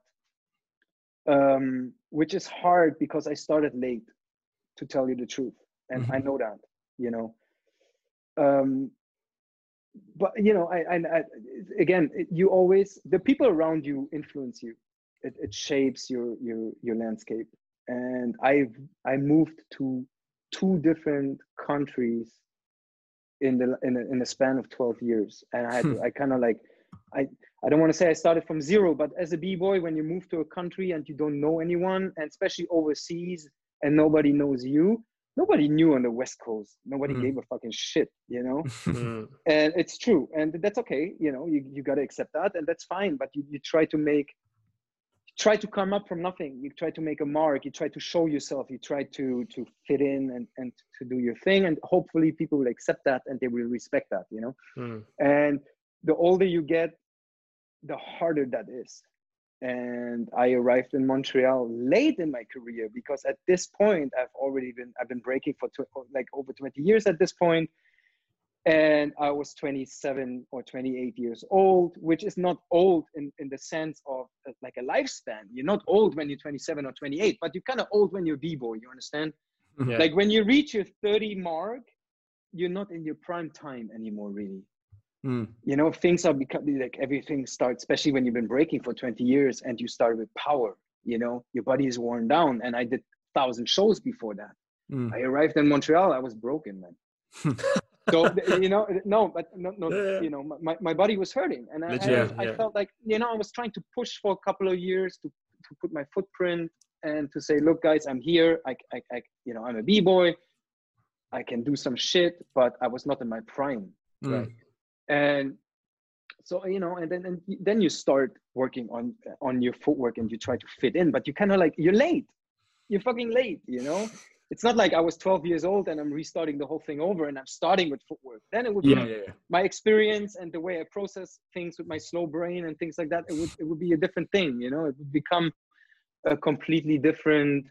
um, which is hard because I started late, to tell you the truth, and mm-hmm. I know that. You know, um, but you know, I, I, I again, you always the people around you influence you. It, it shapes your your your landscape. And i i moved to two different countries in the in a, in the span of 12 years. And i had to, i kind of like i i don't want to say i started from zero but as a b-boy when you move to a country and you don't know anyone and especially overseas and nobody knows you. Nobody knew on the west coast. Nobody mm. gave a fucking shit you know? Hmm. and it's true and that's okay you know you, you got to accept that and that's fine but you, you try to make try to come up from nothing. You try to make a mark. You try to show yourself. You try to to fit in and and to do your thing and hopefully people will accept that and they will respect that you know? Mm. and the older you get the harder that is and i arrived in montreal late in my career because at this point i've already been i've been breaking for tw- like over 20 years at this point and I was 27 or 28 years old, which is not old in, in the sense of uh, like a lifespan. You're not old when you're 27 or 28, but you're kind of old when you're b-boy. You understand? Yeah. Like when you reach your 30 mark, you're not in your prime time anymore, really. Mm. You know, things are becoming like everything starts, especially when you've been breaking for 20 years and you start with power. You know, your body is worn down, and I did thousand shows before that. Mm. I arrived in Montreal, I was broken, man. so you know no but no, no yeah. you know my, my body was hurting and I, yeah, I, I, felt like you know i was trying to push for a couple of years to, to put my footprint and to say look guys i'm here I, I, I you know i'm a b-boy i can do some shit but i was not in my prime mm. right and so you know and then and then you start working on on your footwork and you try to fit in but you kind of like you're late you're fucking late you know it's not like I was 12 years old and I'm restarting the whole thing over and I'm starting with footwork. Then it would yeah, be yeah, yeah. my experience and the way I process things with my slow brain and things like that. It would it would be a different thing, you know. It would become a completely different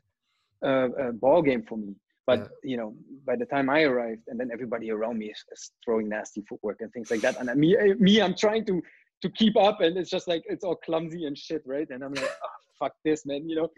uh, uh, ball game for me. But you know, by the time I arrived, and then everybody around me is, is throwing nasty footwork and things like that, and me, me, I'm trying to to keep up, and it's just like it's all clumsy and shit, right? And I'm like, oh, fuck this, man, you know.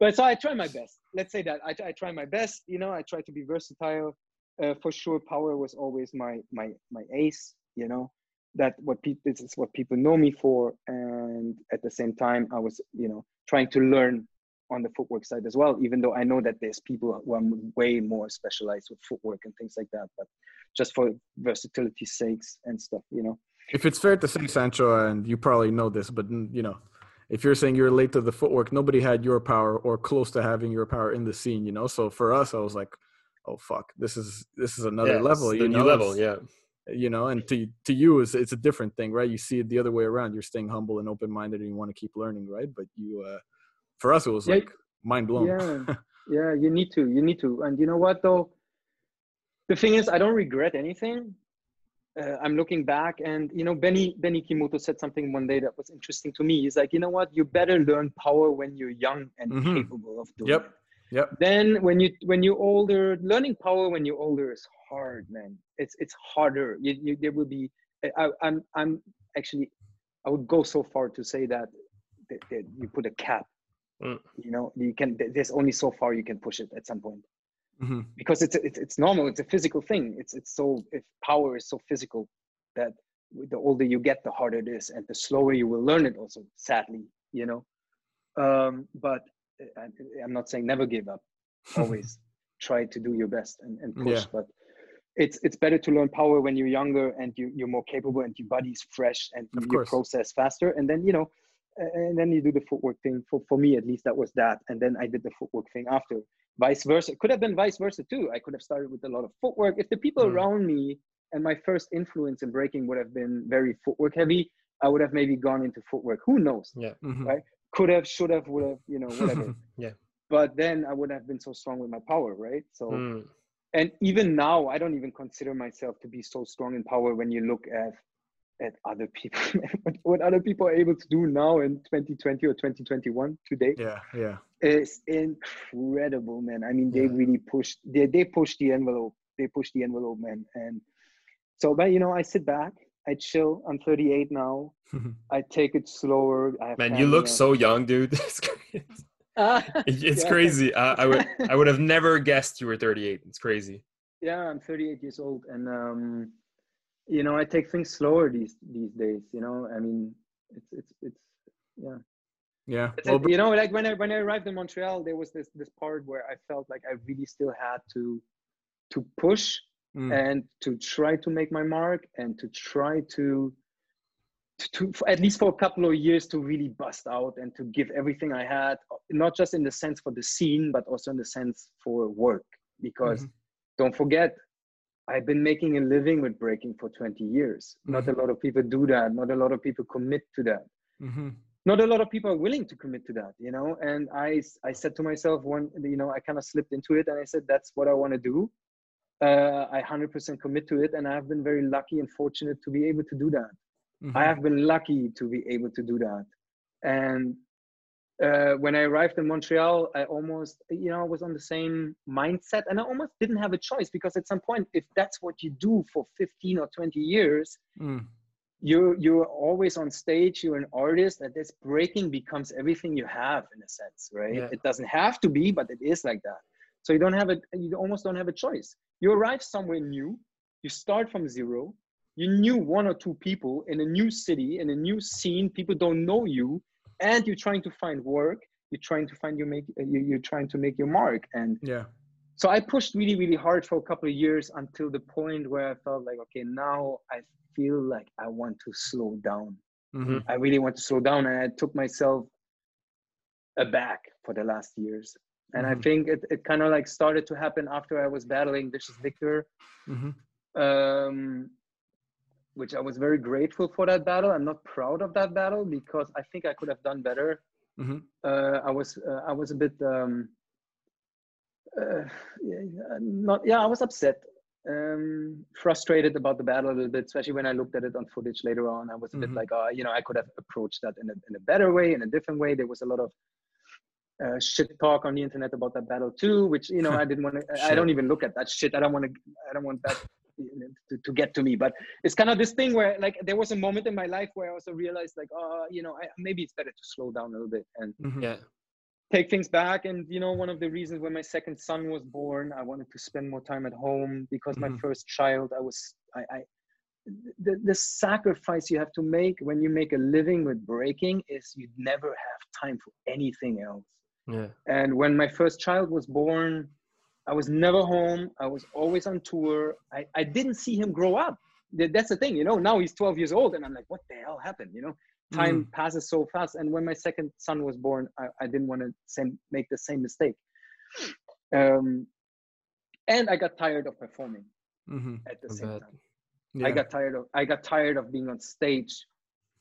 But so I try my best. Let's say that I, I try my best. You know, I try to be versatile. Uh, for sure, power was always my my my ace. You know, that what people this is what people know me for, and at the same time, I was you know trying to learn on the footwork side as well. Even though I know that there's people who are way more specialized with footwork and things like that, but just for versatility sakes and stuff, you know. If it's fair to say, Sancho, and you probably know this, but you know, if you're saying you're late to the footwork, nobody had your power or close to having your power in the scene, you know. So for us, I was like, oh fuck, this is this is another yeah, level, you know. level, yeah. You know, and to to you is it's a different thing, right? You see it the other way around. You're staying humble and open minded, and you want to keep learning, right? But you, uh for us, it was yeah, like mind blown. Yeah, yeah. You need to, you need to, and you know what though. The thing is, I don't regret anything uh, I'm looking back and you know Benny Benny Kimoto said something one day that was interesting to me. He's like, you know what, you better learn power when you're young and mm-hmm. capable of doing yep. it. Yep. Then when you when you're older, learning power when you're older is hard, man. It's it's harder. You, you there will be. I, I'm I'm actually I would go so far to say that, that, that you put a cap. Mm. You know, you can. There's only so far you can push it at some point mm-hmm. because it's, it's it's normal it's a physical thing it's it's so if power is so physical that the older you get the harder it is and the slower you will learn it also sadly you know um, but uh, I, am not saying never give up always try to do your best and, and push yeah. but it's it's better to learn power when you're younger and you, you're more capable and your body's fresh and Of you course. process faster and then you know and then you do the footwork thing for, for me at least that was that and then i did the footwork thing after vice versa it could have been vice versa too i could have started with a lot of footwork if the people Mm. around me and my first influence in breaking would have been very footwork heavy i would have maybe gone into footwork who knows Yeah. Mhm. Right. could have should have would have you know whatever Yeah. but then i would have been so strong with my power right so Mm. and even now i don't even consider myself to be so strong in power when you look at at other people what, what other people are able to do now in 2020 or 2021 today Yeah, yeah. is incredible man i mean they Yeah. really pushed they, they pushed the envelope they pushed the envelope man and so but you know i sit back i chill i'm 38 now i take it slower I Man, you look I- so young, dude. It's crazy. Ah, It's Yeah. crazy. I, I would I would have never guessed you were 38. It's crazy. yeah i'm 38 years old and um you know i take things slower these these days you know i mean it's it's it's yeah Yeah. It's Well, it- you know like when i when i arrived in montreal there was this this part where i felt like i really still had to to push mm, and to try to make my mark and to try to to for at least for a couple of years to really bust out and to give everything i had not just in the sense for the scene but also in the sense for work because Mhm. don't forget i've been making a living with breaking for 20 years. Not a lot of people do that. Not a lot of people commit to that. Mhm. not a lot of people are willing to commit to that you know? And i i said to myself one you know i kind of slipped into it and i said that's what i want to do. Uh, i 100% commit to it and i've been very lucky and fortunate to be able to do that. Mhm. i have been lucky to be able to do that. And uh, when i arrived in montreal i almost you know i was on the same mindset and i almost didn't have a choice because at some point if that's what you do for 15 or 20 years Mm, you're you're always on stage you're an artist and this breaking becomes everything you have in a sense right? Yeah. it doesn't have to be but it is like that. So you don't have a you almost don't have a choice. You arrive somewhere new you start from zero you knew one or two people in a new city in a new scene people don't know you and you're trying to find work you're trying to find your make uh, you- you're trying to make your mark and yeah. so I pushed really, really hard for a couple of years until the point where I felt like, okay, now I feel like I want to slow down. Mhm. I really want to slow down, and I took myself aback for the last years. And I Mhm. think it, it kind of like started to happen after I was battling Vicious Victor, Mhm. um, which I was very grateful for that battle. I'm not proud of that battle because I think I could have done better Mhm. uh, I was uh, I was a bit um, uh, yeah, not yeah I was upset, um, frustrated about the battle a little bit, especially when I looked at it on footage later on. I was a bit Mhm. like, oh, you know, I could have approached that in a in a better way, in a different way. There was a lot of uh, shit talk on the internet about that battle too, which you know I didn't want to. I don't even look at that shit. I don't want to. I don't want that to, to get to me. But it's kind of this thing where like there was a moment in my life where I also realized like, oh, you know, I, maybe it's better to slow down a little bit and Mhm. Yeah. take things back. And you know, one of the reasons when my second son was born, I wanted to spend more time at home because Mhm. my first child, I was I. I the, the sacrifice you have to make when you make a living with breaking is you never have time for anything else. Yeah. And when my first child was born, I was never home. I was always on tour. I, I didn't see him grow up. That's the thing, you know. Now he's 12 years old, and I'm like, what the hell happened? You know, time passes so fast. And when my second son was born, I, I didn't want to same, make the same mistake. Um, and I got tired of performing Mhm. at the I same bet. time. Yeah. I got tired of I got tired of being on stage.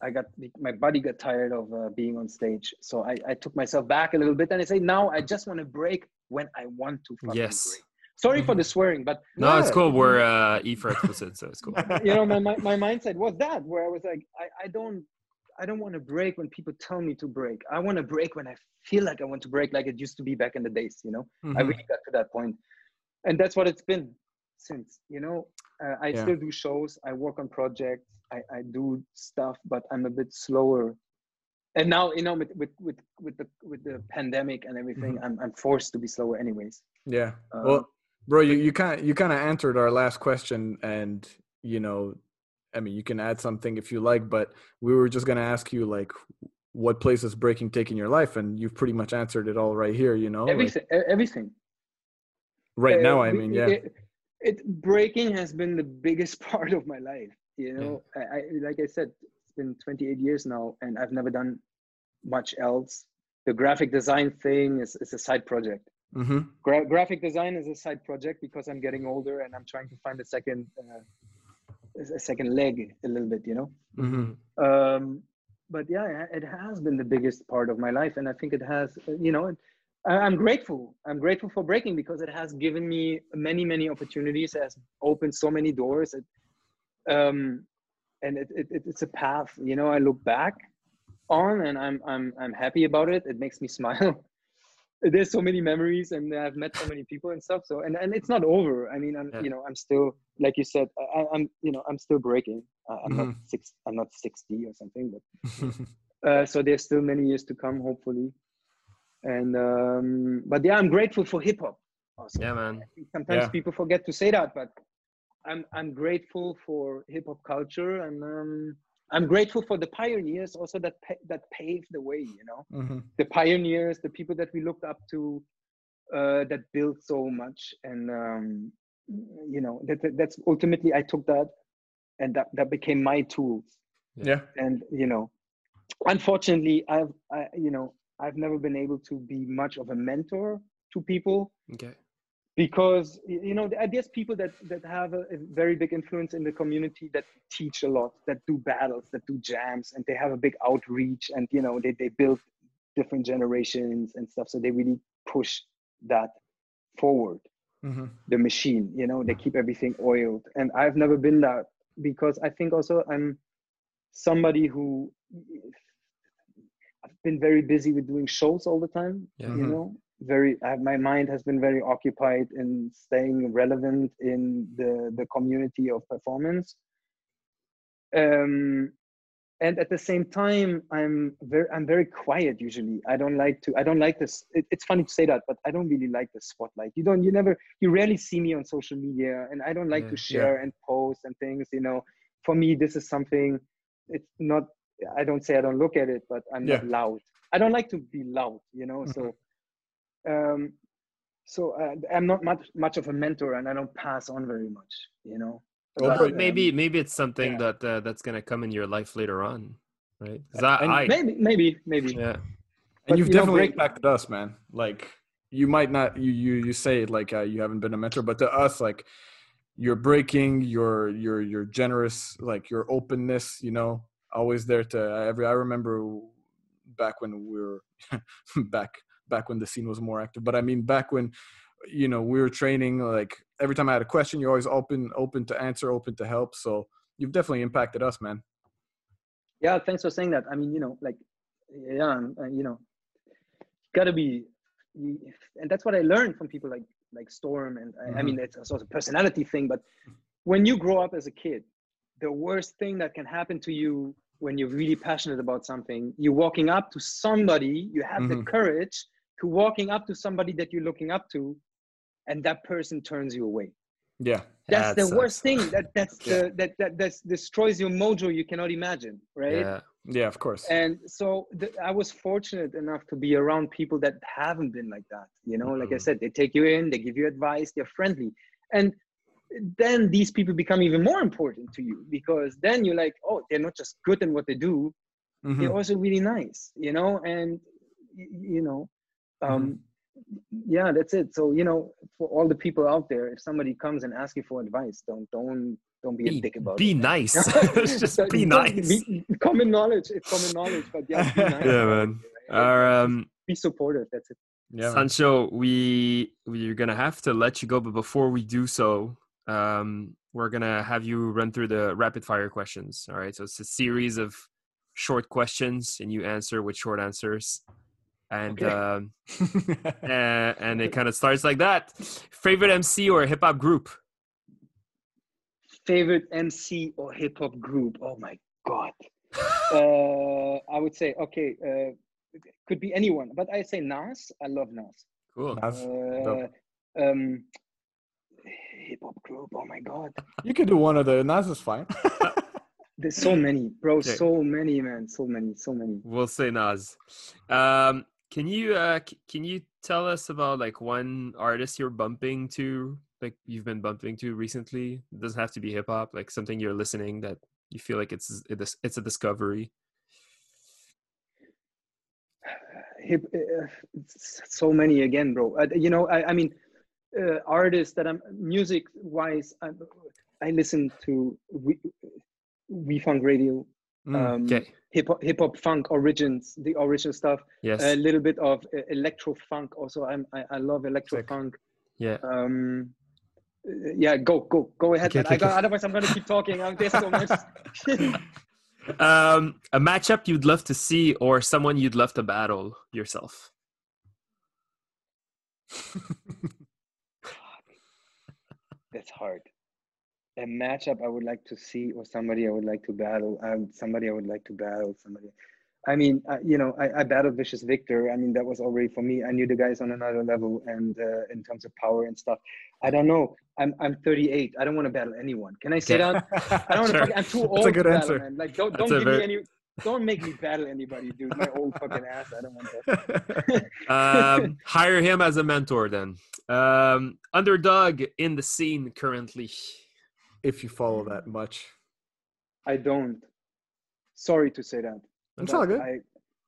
I got my body got tired of uh, being on stage. So I, I took myself back a little bit and I say now I just want to break when I want to fucking Yes. Sorry for the swearing, but No, it's cool. We're uh, E for explicit, so it's cool. you know my, my, my mindset was that where I was like I, I don't I don't want to break when people tell me to break. I want to break when I feel like I want to break like it used to be back in the days, you know. I Mhm. really got to that point and that's what it's been since you know uh, i Yeah. still do shows i work on projects I, I do stuff but i'm a bit slower and now you know with with with, with the with the pandemic and everything I'm, I'm forced to be slower anyways Yeah. Uh, well, bro, you you kind you kind of answered our last question, and you know, I mean, you can add something if you like, but we were just gonna ask you like, what place is breaking taking your life, and you've pretty much answered it all right here. You know, everything e- everything right Uh, now, I mean, yeah. it- it breaking has been the biggest part of my life. You know, I, I like I said, it's been 28 years now, and I've never done much else. The graphic design thing is, is a side project. Mm-hmm. Gra- graphic design is a side project because I'm getting older and I'm trying to find a second uh, a second leg a little bit, you know. Mm-hmm. Um, but yeah, it has been the biggest part of my life, and I think it has, you know, I'm grateful. I'm grateful for breaking because it has given me many, many opportunities. It has opened so many doors. It, um, and it, it, it's a path, you know. I look back on, and I'm I'm I'm happy about it. It makes me smile. There's so many memories, and I've met so many people and stuff. So, and and it's not over. I mean, I'm Yeah. you know, I'm still like you said, I, I'm you know, I'm still breaking. Uh, I'm not six. I'm not 60 or something, but uh, so there's still many years to come, hopefully. And um, but yeah, I'm grateful for hip hop. Also. Yeah, man. Sometimes Yeah. people forget to say that, but I'm I'm grateful for hip hop culture, and um, I'm grateful for the pioneers also that pa- that paved the way. You know, mm-hmm. the pioneers, the people that we looked up to, uh, that built so much, and um, you know that, that- that's ultimately I took that, and that that became my tools Yeah. and you know unfortunately i've I, you know i've never been able to be much of a mentor to people Okay. Because you know there- there's people that that have a, a very big influence in the community that teach a lot that do battles that do jams and they have a big outreach and you know they, they build different generations and stuff so they really push that forward Mm-hmm. the machine you know they keep everything oiled and i've never been that because i think also i'm somebody who i've been very busy with doing shows all the time Yeah. you Mhm. know very I, my mind has been very occupied in staying relevant in the the community of performance. Um and at the same time i'm very i'm very quiet usually. I don't like to i don't like this it, it's funny to say that but i don't really like the spotlight. You don't you never you rarely see me on social media and i don't like Yeah, to mm, yeah. share and post and things you know. For me this is something it's not i don't say i don't look at it but i'm not loud. I don't like to be loud you know so mm-hmm. Um so uh, i'm not much much of a mentor and i don't pass on very much you know Well, Well, but- maybe maybe it's something Yeah. that uh, that's gonna come in your life later on, right? I, And I maybe maybe maybe yeah And But, you've you know, definitely break- impacted us, man. Like you might not you you you say like uh, you haven't been a mentor, but to us, like you're breaking, your your you're you're generous, like your openness, you know, always there to every. I remember back when we were back back when the scene was more active, but I mean back when you know we were training. Like every time I had a question, you're always open open to answer, open to help. So you've definitely impacted us, man. yeah thanks for saying that i mean you know like yeah you know gotta be and that's what i learned from people like like storm and I, I mean it's a personality thing but when you grow up as a kid the worst thing that can happen to you when you're really passionate about something you're walking up to somebody you have the Mhm. courage to walking up to somebody that you're looking up to and that person turns you away. Yeah, that's That the worst thing. That that's Yeah. the that that that's destroys your mojo you cannot imagine right? Yeah. Yeah, of course. and so the, i was fortunate enough to be around people that haven't been like that you know? Like i Mhm. said they take you in they give you advice they're friendly. And then these people become even more important to you because then you're like oh they're not just good in what they do Mhm. they're also really nice you know? And you know um yeah that's it. So you know for all the people out there if somebody comes and asks you for advice don't don't don't be a be, dick about be it man. nice. Just Don't- be don't- nice. be- common knowledge it's common knowledge but yeah be nice yeah man. our um be supportive that's it. Yeah, man. Sancho, we we're gonna have to let you go, but before we do so, um, we're gonna have you run through the rapid fire questions. All right, so it's a series of short questions, and you answer with short answers, and Okay. um, and, and it kind of starts like that. Favorite MC or hip hop group? favorite mc or hip-hop group oh my god uh i would say okay uh could be anyone but i say nas i love nas Cool. That's uh, um hip-hop group oh my god You could do one of the Nas is fine. there's so many bro Okay. so many man so many so many We'll say Nas. Um, can you uh, can you tell us about like one artist you're bumping to, like you've been bumping to recently? It doesn't have to be hip hop, like something you're listening that you feel like it's it's a discovery. Hip, uh, so many again, bro. Uh, you know, I, I mean, uh, artists that I'm music wise, I, I listen to we, we Funk Radio, um, Okay. hip hop, hip hop funk origins, the original stuff. Yes. A little bit of electro funk. Also, I'm I, I love electro funk. yeah. Um, yeah, go go go ahead. Okay, okay, I got, otherwise, I'm gonna keep talking. I'm There's so much. Um, a matchup you'd love to see, or someone you'd love to battle yourself. That's hard. A matchup I would like to see, or somebody I would like to battle. Um, somebody I would like to battle. Somebody. I mean, uh, you know, I, I battled Vicious Victor. I mean, that was already for me. I knew the guys on another level, and uh, in terms of power and stuff. I don't know. I'm I'm 38. I don't want to battle anyone. Can I say Okay. that? I don't want to. I'm too old. That's a good to answer. battle, man. Like, don't That's don't give very- me any. Don't make me battle anybody, dude. My old fucking ass. I don't want that. um, hire him as a mentor then. Um, underdog in the scene currently. If you follow that much. I don't. Sorry to say that. But all good. I,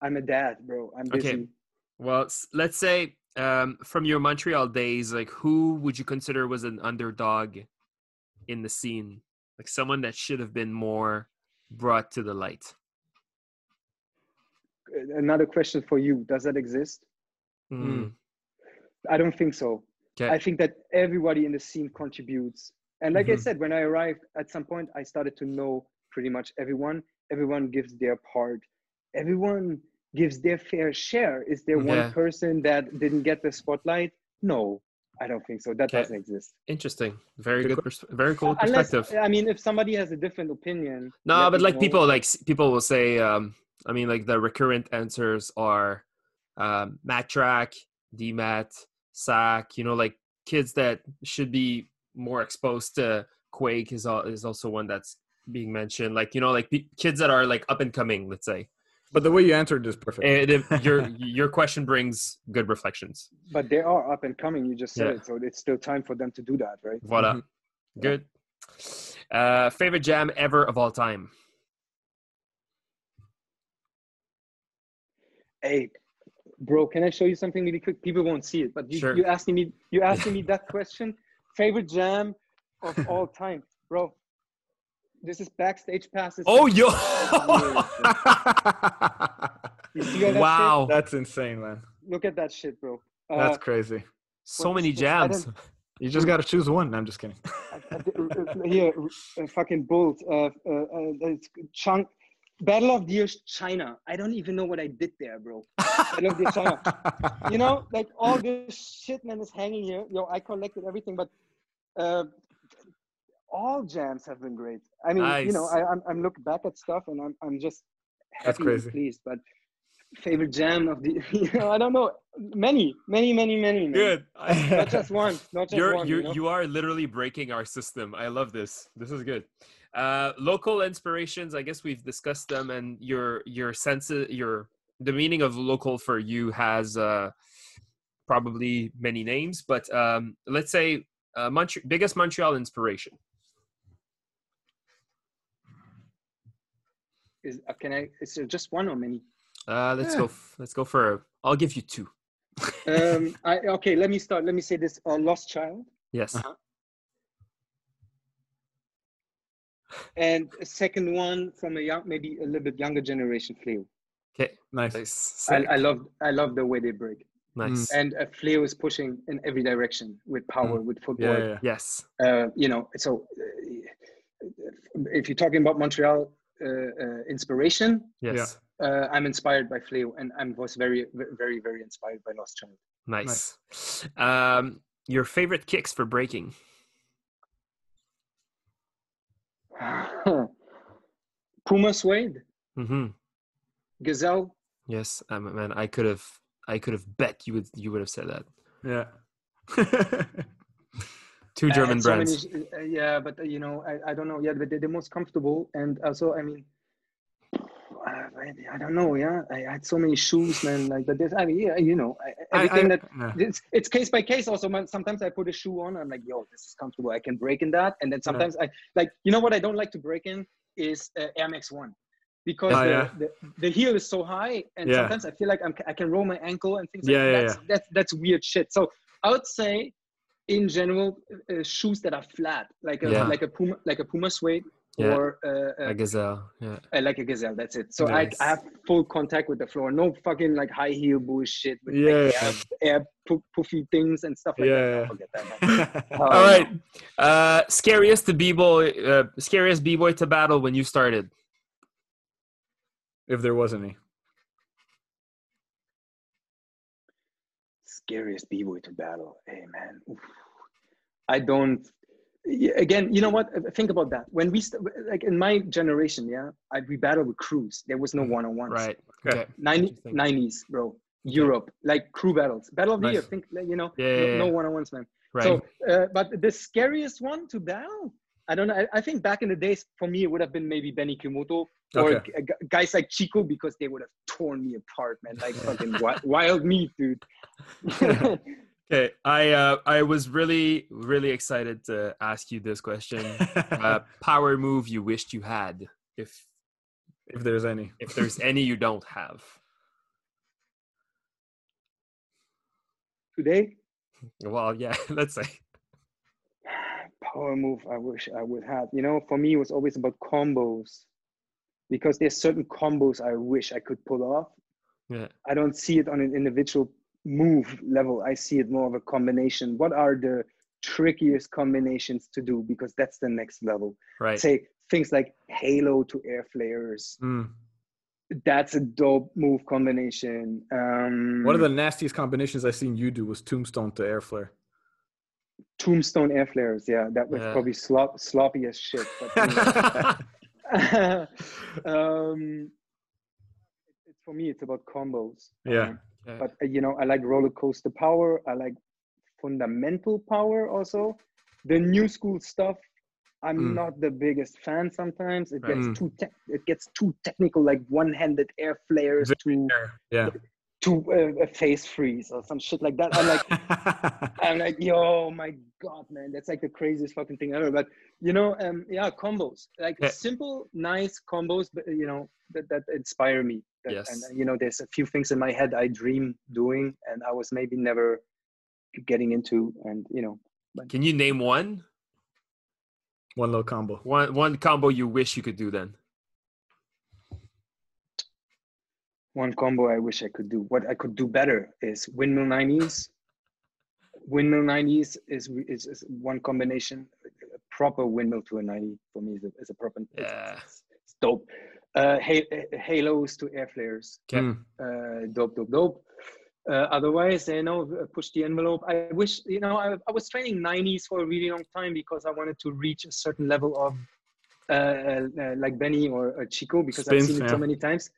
I'm a dad, bro. I'm busy. Okay. Well, let's say um, from your Montreal days, like who would you consider was an underdog in the scene? Like someone that should have been more brought to the light. Another question for you: Does that exist? Mm. I don't think so. Okay. I think that everybody in the scene contributes. And like I Mhm. said, when I arrived, at some point, I started to know pretty much everyone. Everyone gives their part. Everyone gives their fair share. Is there Yeah. one person that didn't get the spotlight? No, I don't think so. That Okay. doesn't exist. Interesting. Very Good good. Pers- very cool Unless, perspective. I mean, if somebody has a different opinion. No, but like know. people like people will say, um, I mean, like the recurrent answers are um, Matt Track, DMAT, Sack. You know, like kids that should be more exposed to Quake is al- is also one that's being mentioned. Like you know, like pe- kids that are like up and coming. Let's say, But the way you answered is perfect. and if your your question brings good reflections. But they are up and coming. You just said Yeah. it, so it's still time for them to do that, right? Voila, Mhm. good. Uh, favorite jam ever of all time. Hey, bro, can I show you something really quick? People won't see it, but you Sure. you asking me you asking me that question. Favorite jam of all time, bro. This is backstage passes. Oh, yo! You see that wow, That's insane, man. Look at that shit, bro. Uh, That's crazy. so what many is jams. You just got to choose one. I'm just kidding. uh, uh, here, uh, fucking Bolt, uh, uh, uh, chunk. Battle of the Years, China. I don't even know what I did there, bro. Battle of the China. you know, like all this shit, man, is hanging here. Yo, I collected everything, but uh, all jams have been great. I mean, you know, Nice. I, I'm, I'm looking back at stuff and I'm, I'm just happy That's and pleased. But favorite jam of the, you know, I don't know, many, many, many, many. man. Good. Not just one. Not just you're one. you're you know? you are literally breaking our system. I love this. This is good. Uh, local inspirations. I guess we've discussed them, and your your sense your the meaning of local for you has uh, probably many names, but um, let's say uh, Montre- biggest Montreal inspiration. Is, uh, can I? Is there just one or many? Uh, let's Yeah. go. f- Let's go for. I'll give you two. um, I, okay, let me start. Let me say this: Lost Child, Yes. Uh-huh. And a second one from a young, maybe a little bit younger generation, Fleo. Okay. nice. Nice. I, I love, I love the way they break, nice. and uh, Fleo is pushing in every direction with power, with Yeah, footwork. yeah, yeah. Yes. Uh, you know, so uh, if you're talking about Montreal uh, uh, inspiration, Yes. uh, I'm inspired by Fleo, and I was very, very, very inspired by Lost Child. Nice. Um, your favorite kicks for breaking? Puma Suede, Mm-hmm. Gazelle, Yes, um, man. I could have. I could have bet you would. You would have said that. Yeah. Two Uh, German so many brands. uh, yeah, but uh, you know, I, I don't know. Yeah, but they're the most comfortable, and also, I mean, I, I don't know. Yeah, I had so many shoes, man. Like, but this, I mean, yeah, you know, I- I- everything I- that yeah. it's, it's case by case. Also, man, sometimes I put a shoe on. I'm like, yo, this is comfortable. I can break in that. And then sometimes I like, you know what? I don't like to break in is uh, Air Max One because Oh, the, yeah. the, the heel is so high, and Yeah. sometimes I feel like I'm, I can roll my ankle and things. Yeah, like yeah, that's, that's that's weird shit. So I would say, in general, uh, shoes that are flat, like a Yeah. like a Puma like a Puma suede Yeah. or uh, uh, A gazelle. Yeah. I like a gazelle. That's it. So Nice. I, I have full contact with the floor. No fucking like high heel bullshit with Yeah, like, air, air poo- poofy things and stuff like Yeah, that. yeah. No, forget that. Oh, All right. Uh, scariest to b-boy, uh, scariest b-boy to battle when you started. if there was any. Scariest b-boy to battle. Hey man, Oof. I don't. Yeah, Again, you know what? Think about that. When we st- like in my generation, yeah, I, we battled with crews. There was no one-on-ones. Right. Okay. Okay. 90, 90s, bro. Europe, like crew battles, battle of the Nice. year. Think, you know, Yeah, yeah, no, yeah. no one-on-ones, man. Right. So, uh, but the scariest one to battle, I don't know. I, I think back in the days, for me, it would have been maybe Benny Kimoto or Okay. g- g- guys like Chico because they would have torn me apart, man. Like fucking wi- wild meat, dude. okay. I uh, I was really really excited to ask you this question. Uh, power move you wished you had, if if there's any. if there's any you don't have. Today, Well, yeah. Let's say. power move I wish I would have. You know, for me, it was always about combos because there's certain combos I wish I could pull off. Yeah. I don't see it on an individual move level. I see it more of a combination. What are the trickiest combinations to do? Because that's the next level. Right. Say things like halo to air flares. Mm. That's a dope move combination. Um, One of the nastiest combinations i've seen you do was tombstone to air flare. tombstone air flares? Yeah, that was Yeah. probably slop, sloppy as shit. But, um, it's for me, it's about combos. Yeah. Um, Yeah. but uh, you know, I like roller coaster power. I like fundamental power also. The new school stuff, I'm Mm. not the biggest fan. Sometimes it Right. gets Mm. too tech it gets too technical, like one-handed air flares to Yeah. To uh, a face freeze or some shit like that. I'm like, I'm like, yo, my god, man, that's like the craziest fucking thing ever. But you know, um, yeah, combos, like Yeah. simple, nice combos, but you know, that, that inspire me. That, Yes. And you know, there's a few things in my head I dream doing, and I was maybe never getting into, and you know, Can you name one? One little combo. One one combo you wish you could do then. One combo I wish I could do. What I could do better is windmill 90s. Windmill 90s is, is, is one combination. A proper windmill to a 90 for me is a, is a proper. Yeah. It's, it's dope. Uh, ha- halos to air flares. Okay. Mm. Uh, dope, dope, dope. Uh, otherwise, you know, uh, push the envelope. I wish, you know, I, I was training 90s for a really long time because I wanted to reach a certain level of uh, uh, like Benny or, or Chico because I've Spins, seen it yeah. so many times.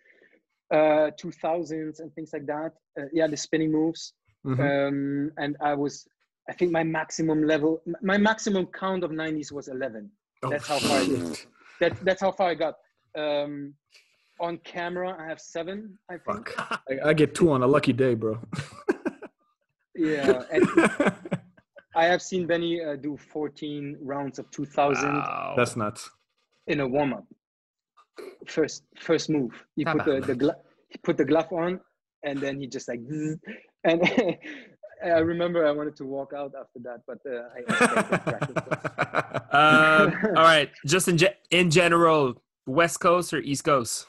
Uh, 2000s and things like that. Uh, yeah, the spinning moves. Mhm. Um, and I was, I think my maximum level, my maximum count of 90s was 11. That's how far I shit. That, that's how far I got. Um, on camera, I have seven, I think. I, I get two on a lucky day, bro. Yeah, and I have seen Benny uh, do 14 rounds of 2000 Wow. That's nuts. in a warm up. First, first move. He put the, the glo- he put the glove on, and then he just like, zzz, and I remember I wanted to walk out after that, but uh, I, I stayed in practice. um, all right. Just in ge- in general, West Coast or East Coast?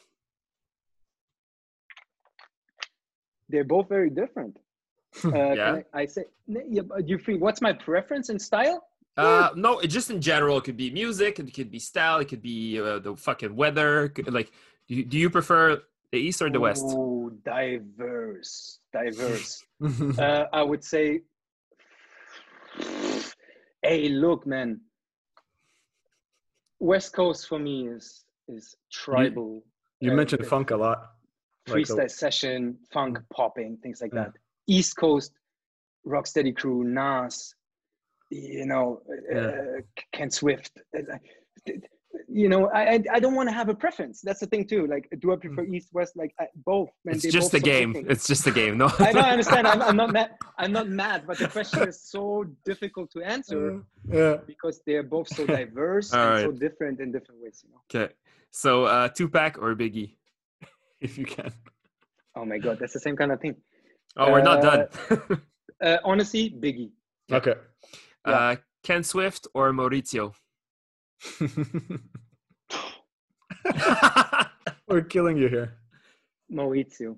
They're both very different. Uh, Yeah. I, I say, yeah, but you think what's my preference in style? Uh, no, it just in general. It could be music. It could be style. It could be uh, the fucking weather. Could- Like, do you, do you prefer the East or the West? Oh, diverse, diverse. uh, I would say, hey, look, man. West Coast for me is is tribal. you uh, mentioned uh, funk a lot. Like a- freestyle session, funk, popping, things like Yeah. that. East Coast, Rocksteady Crew, Nas, you know, Yeah. uh, Ken Swift. Uh, you know, I I, don't want to have a preference. That's the thing too. Like, do I prefer East West? Like I, both. Man, it's just both a game. It's just a game. No. I know, I understand. I'm, I'm not mad. I'm not mad, but the question is so difficult to answer yeah. because they're both so diverse and right. so different in different ways. You know. Okay. So uh, Tupac or Biggie? If you can. Oh my God, that's the same kind of thing. Oh, we're not done. Uh, honestly, Biggie. Okay. Yeah. uh, Ken Swift or Maurizio? We're killing you here. Maurizio.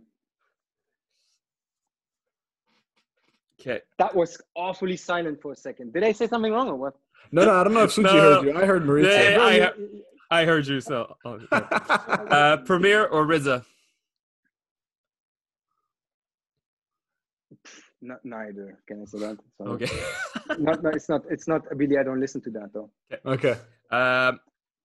okay. That was awfully silent for a second. Did I say something wrong or what? No, no, I don't know if Suji No. heard you. I heard Maurizio. Yeah, No, I- you- I heard you. So, oh, uh, Premier or RZA? Not, neither. Can I say that? Sorry. Okay. not, no, it's not. It's not. Really, I don't listen to that though. okay. Um,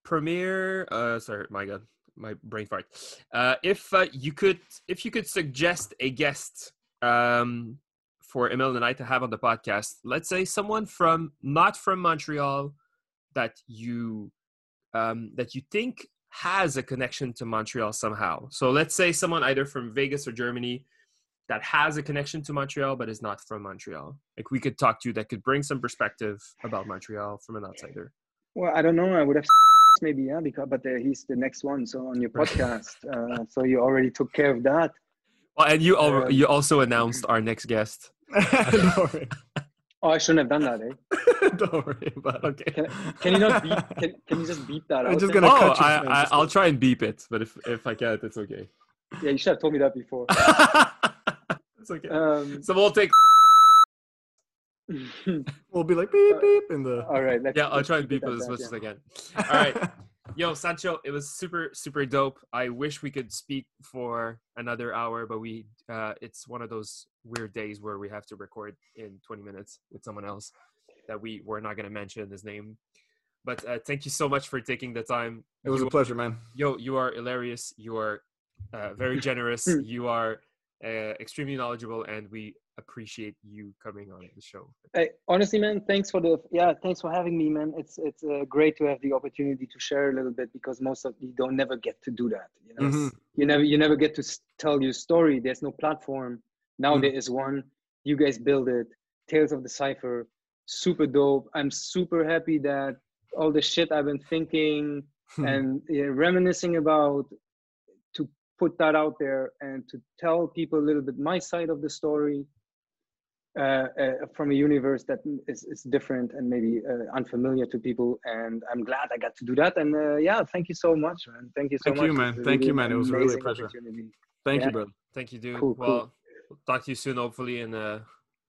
Premier. Uh, sorry, my God, my brain fart. Uh, if uh, you could, if you could suggest a guest um, for Emil and I to have on the podcast, let's say someone from not from Montreal that you um, that you think has a connection to Montreal somehow. So let's say someone either from Vegas or Germany that has a connection to Montreal but is not from Montreal. Like we could talk to you that could bring some perspective about Montreal from an outsider. Well, I don't know. I would have maybe yeah, because but uh, he's the next one. So on your podcast, uh, so you already took care of that. Well, and you al- Um, you also announced our next guest. Oh, I shouldn't have done that, eh? don't worry about it. Okay. Can, can you not beep? Can, can you just beep that I'm out? just gonna Oh, you, I, I, I'll try and beep it, but if if I can't, it's okay. Yeah, you should have told me that before. It's okay. Um, so we'll take. We'll be like beep beep in the. all right. Let's, Yeah, I'll try and beep it as much yeah. as I can. All right. Yo, Sancho, it was super, super dope. I wish we could speak for another hour, but we uh it's one of those weird days where we have to record in 20 minutes with someone else that we we're not gonna mention his name. But uh, thank you so much for taking the time. It was You- a pleasure, man. yo, you are hilarious. You are uh, very generous. you are uh, extremely knowledgeable, and we appreciate you coming on the show. Hey, honestly, man, thanks for the yeah, thanks for having me, man. It's it's uh, great to have the opportunity to share a little bit because most of you don't never get to do that. You know, Mhm. you never you never get to tell your story. There's no platform. Now Mm. there is one. You guys build it. Tales of the Cipher, super dope. I'm super happy that all the shit I've been thinking and yeah, reminiscing about put that out there and to tell people a little bit my side of the story uh, uh, from a universe that is, is different and maybe uh, unfamiliar to people. And I'm glad I got to do that. And uh, yeah, thank you so much, man. Thank you so Thank much. you, man. It's Thank you, man. It was really a pleasure. Thank Yeah. you, brother. Thank you, dude. Cool, cool. well, we'll talk to you soon, hopefully in uh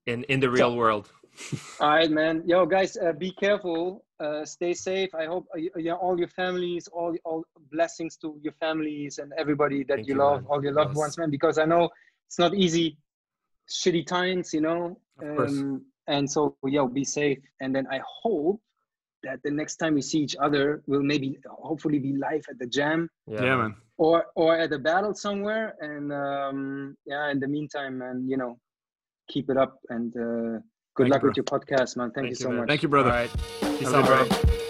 in in the real world. All right, man. Yo, guys, uh, be careful. Uh, stay safe. I hope uh, y- yeah, all your families, all all blessings to your families and everybody that Thank you you, love, man. all your loved Yes. ones, man. Because I know it's not easy, shitty times, you know. Of course. Um, and so, yo, be safe. And then I hope that the next time we see each other, we'll maybe hopefully be live at the jam Yeah, man. or or at a battle somewhere. And um, yeah, in the meantime, man, you know, keep it up and uh, good Thank luck bro. with your podcast, man. Thank, Thank you you, so man. much. Thank you, brother. All right. Peace out, bro. day.